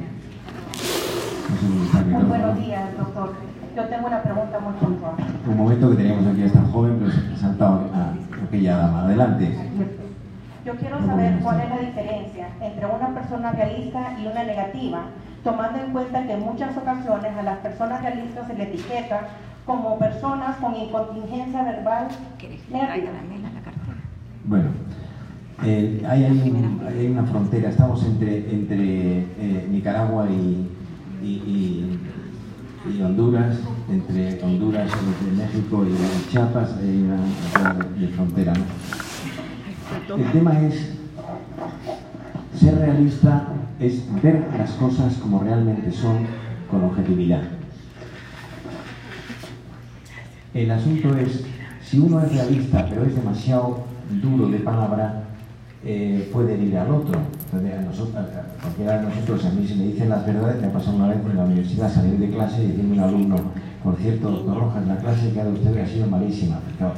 Muy buenos días, doctor. Yo tengo una pregunta muy puntual. Un momento que teníamos aquí a esta joven, pero se ha saltado a aquella dama. Adelante. Yo quiero saber cuál es la diferencia entre una persona realista y una negativa, tomando en cuenta que en muchas ocasiones a las personas realistas se les etiqueta como personas con incontingencia verbal negativa. Bueno, eh, hay, un- hay una frontera, estamos entre, entre eh, Nicaragua y, y- y- y Honduras, entre Honduras, entre México y Chiapas, hay una, una de frontera. ¿no? El tema es, ser realista es ver las cosas como realmente son con objetividad. El asunto es, si uno es realista pero es demasiado duro de palabra, eh, puede herir al otro. Entonces, a nosotros, a- cualquiera de nosotros, a mí si me dicen las verdades, me ha pasado una vez en la universidad salir de clase y decirme un alumno, por cierto, doctor Rojas, la clase que ha dado usted ha sido malísima. Claro,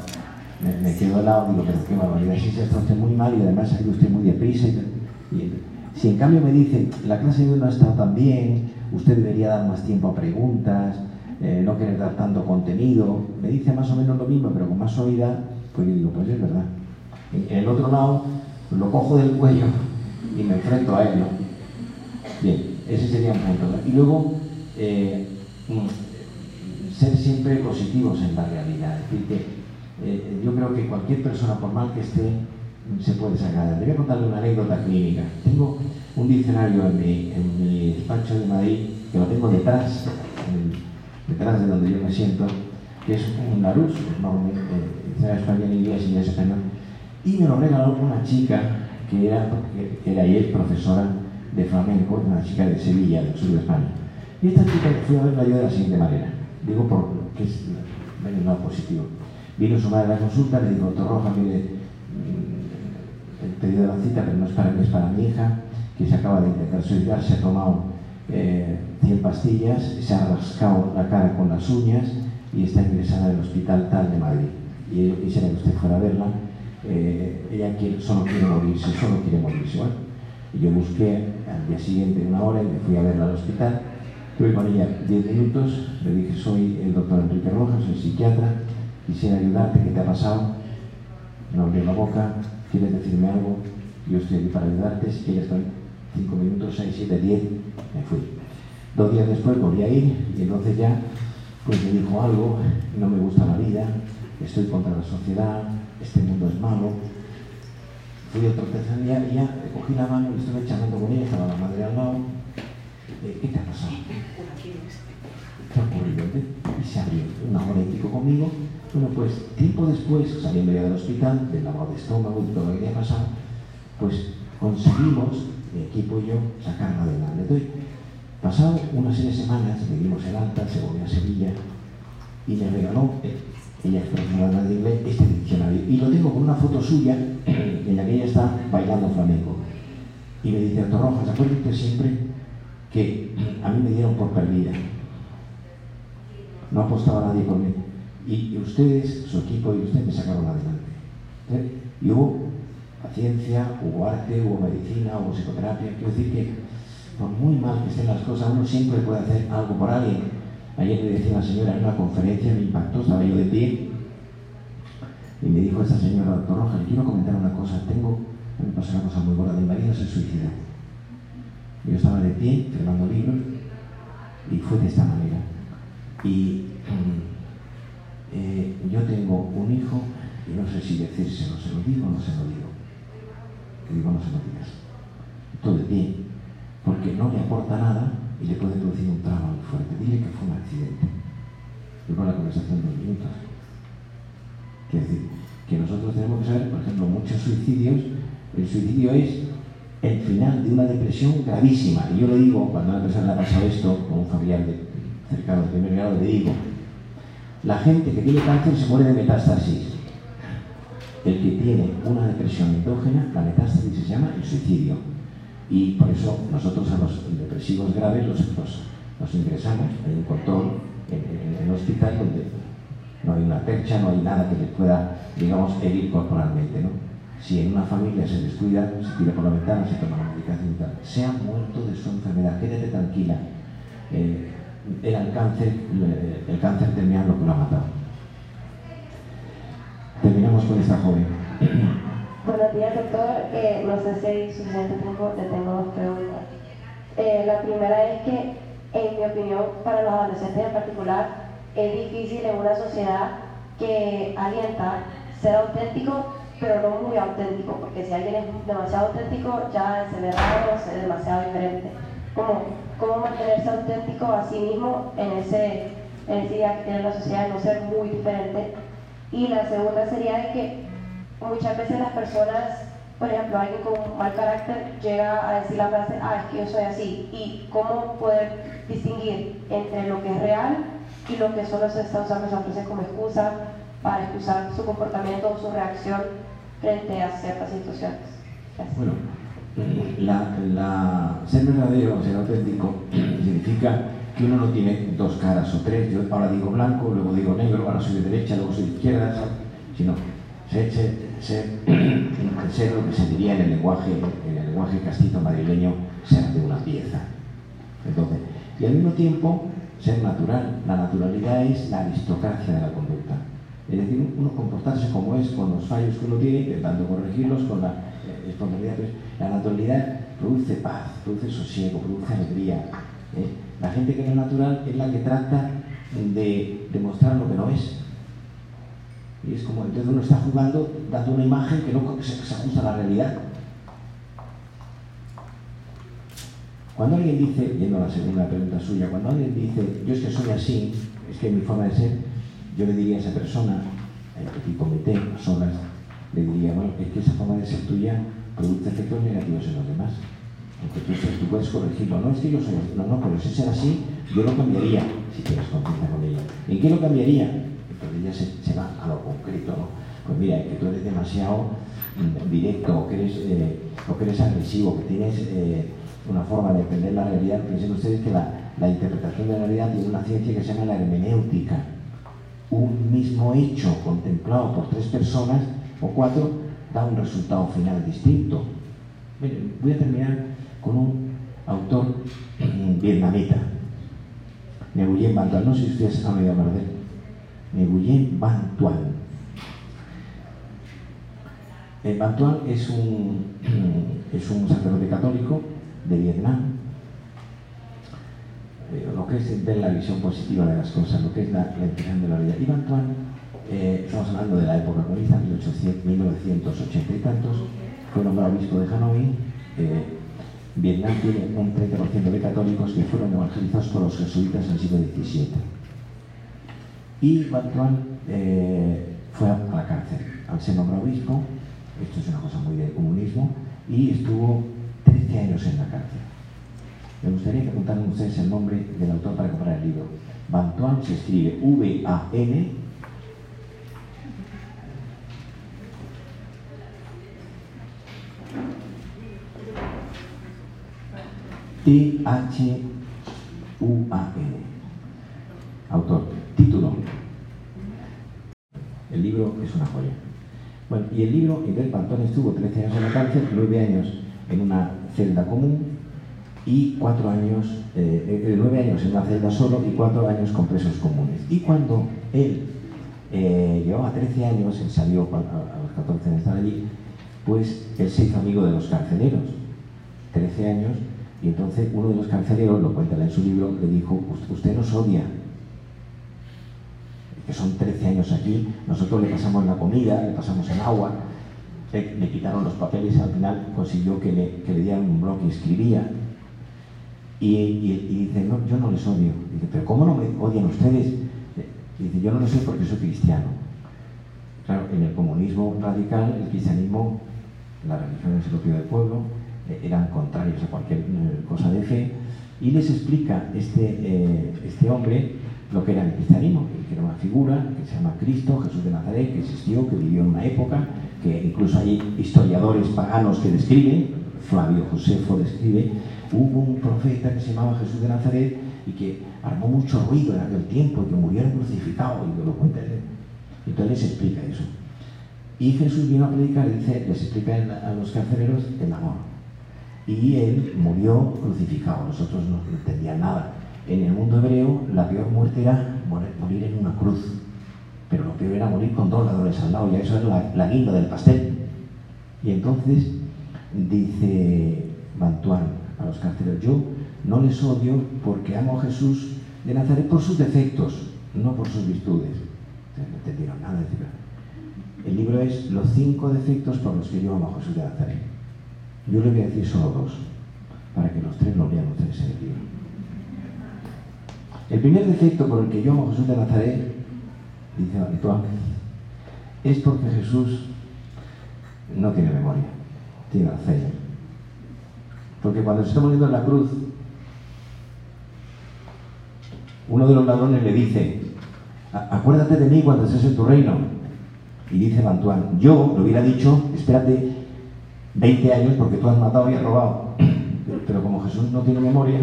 me, me quedo helado, digo, pero qué barbaridad, si se está usted muy mal y además ido usted muy deprisa. Y. Y, si en cambio me dicen, la clase de hoy no ha estado tan bien, usted debería dar más tiempo a preguntas, eh, no querer dar tanto contenido, me dice más o menos lo mismo, pero con más suavidad, pues yo digo, pues es verdad. En el otro lado, lo cojo del cuello y me enfrento a él. Bien, ese sería un punto. Y luego, eh, ser siempre positivos en la realidad. Es decir, que eh, yo creo que cualquier persona, por mal que esté, se puede sacar. adelante. voy a contarle una anécdota clínica. Tengo un diccionario en mi, en mi despacho de Madrid, que lo tengo detrás, detrás de donde yo me siento, que es un Larousse, no, eh, diccionario español, inglés, inglés, español, y me lo regaló una chica que era, que, era y es profesora de flamenco, una chica de Sevilla, del sur de España. Y esta chica fui a verla yo de la siguiente manera, digo por que es el lado positivo. Vino su madre a la consulta, le dijo, doctor Roja, mire, mm, he pedido la cita, pero no es para mí, es para mi hija, que se acaba de intentar suicidar, se ha tomado eh, 100 pastillas, se ha rascado la cara con las uñas y está ingresada en el hospital tal de Madrid. Y yo quisiera que usted fuera a verla. Eh, ella solo quiere morirse, solo quiere morirse. Bueno, y yo busqué al día siguiente una hora y me fui a verla al hospital. Estuve con ella 10 minutos, le dije, soy el doctor Enrique Rojas, soy psiquiatra, quisiera ayudarte, ¿qué te ha pasado? No abrió la boca, ¿quieres decirme algo? Yo estoy aquí para ayudarte, si quieres estoy 5 minutos, 6, 7, 10, me fui. Dos días después volví a ir y entonces ya pues me dijo algo, no me gusta la vida, estoy contra la sociedad, este mundo es malo. Fui otro tercer día y ya cogí la mano y estuve charlando con ella, estaba la madre al lado. Eh, ¿Qué te ha pasado? ¿Qué ha ocurrido? Y se abrió una hora y pico conmigo. Bueno, pues tiempo después, saliendo ya del hospital, del lavado de estómago y todo lo que había pasado, pues conseguimos, mi equipo y yo, sacarla adelante. Entonces, pasado una serie de semanas, le dimos el alta, se volvió a Sevilla y me regaló, ella es profesora de inglés, este diccionario. Y lo tengo con una foto suya en la que ella está bailando flamenco. Y me dice, Doctor Rojas, acuérdate siempre que a mí me dieron por perdida. No apostaba nadie por mí. Y, ustedes, su equipo y usted me sacaron adelante. ¿Eh? Y hubo paciencia, hubo arte, hubo medicina, hubo psicoterapia. Quiero decir que por muy mal que estén las cosas, uno siempre puede hacer algo por alguien. Ayer me decía una señora en una conferencia, me impactó, estaba yo de pie, y me dijo esta señora, doctor Rojas, le quiero comentar una cosa, tengo, me pasa una cosa muy gorda, mi marido se suicida. Yo estaba de pie, firmando libros, y fue de esta manera. Y eh, yo tengo un hijo, y no sé si decírselo, se lo digo o no se lo digo. Le digo, no se lo digas. Todo de pie, porque no le aporta nada y le puede producir un trauma muy fuerte. Dile que fue un accidente. Luego la conversación dos minutos. Quiere decir, que nosotros tenemos que saber, por ejemplo, muchos suicidios, el suicidio es el final de una depresión gravísima. Y yo le digo, cuando a una persona le ha pasado esto, con un familiar cercano de primer grado, le digo, la gente que tiene cáncer se muere de metástasis. El que tiene una depresión endógena, la metástasis se llama el suicidio. Y por eso nosotros a los depresivos graves los, los, ingresamos, hay un control en, en, el hospital donde no hay una percha, no hay nada que les pueda, digamos, herir corporalmente. ¿no? Si en una familia se descuida, se tira por la ventana, se toma la medicación y tal, se ha muerto de su enfermedad, quédate tranquila. Eh, era el cáncer, el cáncer terminal lo que lo ha matado. Terminamos con esta joven. Buenos días, doctor. Eh, no sé si hay suficiente tiempo, le tengo dos preguntas. Eh, la primera es que, en mi opinión, para los adolescentes en particular, es difícil en una sociedad que alienta ser auténtico, pero no muy auténtico, porque si alguien es demasiado auténtico, ya se ve raro, se ve demasiado diferente. ¿Cómo, cómo mantenerse auténtico a sí mismo en ese, en ese día que tiene la sociedad, no ser muy diferente? Y la segunda sería de que muchas veces las personas, por ejemplo, alguien con mal carácter llega a decir la frase, ah, es que yo soy así, y cómo poder distinguir entre lo que es real y lo que solo se está usando esa frase como excusa para excusar su comportamiento o su reacción frente a ciertas situaciones. Gracias. Bueno, la, la, ser verdadero ser auténtico significa que uno no tiene dos caras o tres, yo ahora digo blanco, luego digo negro, ahora soy de derecha, luego soy de izquierda, sino ser, ser, ser, lo que se diría en el lenguaje, en el lenguaje castito madrileño, ser de una pieza. Entonces, y al mismo tiempo, ser natural. La naturalidad es la aristocracia de la conducta. Es decir, uno comportarse como es, con los fallos que uno tiene, intentando corregirlos, con la espontaneidad. Pues, la naturalidad produce paz, produce sosiego, produce alegría. ¿eh? La gente que no es natural es la que trata de demostrar lo que no es. Y es como, entonces uno está jugando, dando una imagen que no se, ajusta a la realidad. Cuando alguien dice, yendo a la segunda pregunta suya, cuando alguien dice, yo es que soy así, es que mi forma de ser, yo le diría a esa persona, petit comité, a solas, le diría, bueno, es que esa forma de ser tuya produce efectos negativos en los demás. Aunque tú, tú puedes corregirlo, no es que yo soy así, no, no, pero si ser así, yo lo cambiaría, si tienes confianza con ella. ¿En qué lo cambiaría? Entonces ella se, va a lo concreto, ¿no? Pues mira, que tú eres demasiado directo, o que eres, eh, o que eres agresivo, que tienes eh, una forma de entender la realidad. Piensen ustedes que la, interpretación de la realidad tiene una ciencia que se llama la hermenéutica. Un mismo hecho contemplado por tres personas o cuatro da un resultado final distinto. Miren, voy a terminar con un autor vietnamita, Nguyen Van Tuan. No sé si ustedes han oído hablar de él. Nguyen Van Tuan. Eh, Van Tuan es un, es un sacerdote católico de Vietnam. Lo que es ver la visión positiva de las cosas, lo que es la, la impresión de la vida. Y Van Tuan, eh, estamos hablando de la época comunista, 1800, 1980 y tantos, fue nombrado obispo de Hanoi. Eh, Vietnam tiene un 30% de católicos que fueron evangelizados por los jesuitas en el siglo XVII. Y Van Tuan eh, fue a la cárcel. Al ser nombrado obispo, esto es una cosa muy de comunismo, y estuvo 13 años en la cárcel. Me gustaría que contaran ustedes el nombre del autor para comprar el libro. Van Tuan se escribe V-A-N T-H-U-A-N. Autor. El libro es una joya. Bueno, y el libro, Miguel Pantón estuvo 13 años en la cárcel, 9 años en una celda común y 4 años, eh, 9 eh, años en una celda solo y 4 años con presos comunes. Y cuando él eh, llevaba 13 años, él salió a, a los 14 de estar allí, pues él se hizo amigo de los carceleros. 13 años y entonces uno de los carceleros, lo cuenta en su libro, le dijo, usted nos odia, que son 13 años aquí, nosotros le pasamos la comida, le pasamos el agua, le, quitaron los papeles al final consiguió que le, que le dieran un blog y escribía. Y, dice, no, yo no les odio. Dice, pero ¿cómo no me odian ustedes? dice, yo no lo sé porque soy cristiano. Claro, en el comunismo radical, el cristianismo, la religión es el propio del pueblo, eran contrarios a cualquier eh, cosa de fe, y les explica este, eh, este hombre lo que era el cristianismo, que era una figura que se llama Cristo, Jesús de Nazaret, que existió, que vivió en una época, que incluso hay historiadores paganos que describen, Flavio Josefo describe, hubo un profeta que se llamaba Jesús de Nazaret y que armó mucho ruido en aquel tiempo y que murió crucificado, y que lo cuenta él. Entonces les explica eso. Y Jesús vino a predicar dice, les explica a los carceleros el amor y él murió crucificado. Nosotros no entendíamos nada. En el mundo hebreo, la peor muerte era morir en una cruz, pero lo peor era morir con dos ladrones al lado, y eso es la, guinda del pastel. Y entonces dice Mantuán a los carceleros: Yo no les odio porque amo a Jesús de Nazaret por sus defectos, no por sus virtudes. no entendieron nada. El libro es Los cinco defectos por los que yo amo a Jesús de Nazaret. Yo le voy a decir solo dos, para que los tres lo lean ustedes en el libro. El primer defecto por el que yo amo a Jesús de Nazaret, dice Antoine, es porque Jesús no tiene memoria, tiene Alzheimer. Porque cuando se está muriendo en la cruz, uno de los ladrones le dice, acuérdate de mí cuando estés en tu reino. Y dice Antoine, yo le hubiera dicho, espérate 20 años porque tú has matado y has robado. Pero como Jesús no tiene memoria,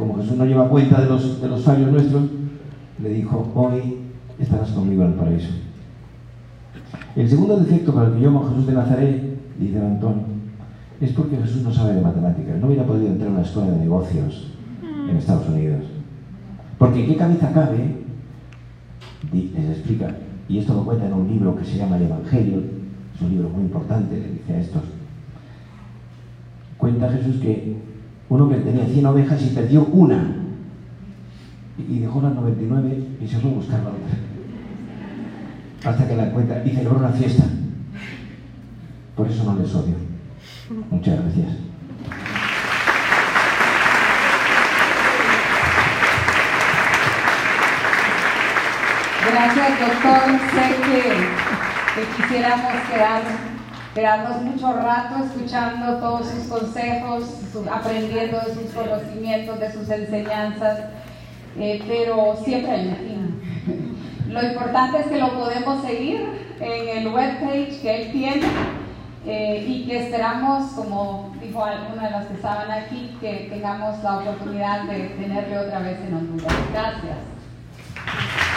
como Jesús no lleva cuenta de los, de los fallos nuestros, le dijo, hoy estarás conmigo en el paraíso. El segundo defecto para el que yo amo a Jesús de Nazaret, dice Antón, es porque Jesús no sabe de matemáticas. No hubiera podido entrar a una escuela de negocios en Estados Unidos. Porque ¿qué cabeza cabe? Les explica, y esto lo cuenta en un libro que se llama El Evangelio, un libro muy importante, le dice a estos. Cuenta Jesús que uno que tenía 100 ovejas y perdió una y dejó las 99 y se fue a buscar la otra. Hasta que la encuentra y celebró una fiesta. Por eso no les odio. Muchas gracias. Gracias, doctor. Sé que que quisiéramos quedarnos mucho rato escuchando todos sus consejos, aprendiendo de sus conocimientos, de sus enseñanzas, eh, pero siempre hay Lo importante es que lo podemos seguir en el webpage que él tiene eh, y que esperamos, como dijo alguna de las que estaban aquí, que tengamos la oportunidad de tenerle otra vez en Honduras. Gracias.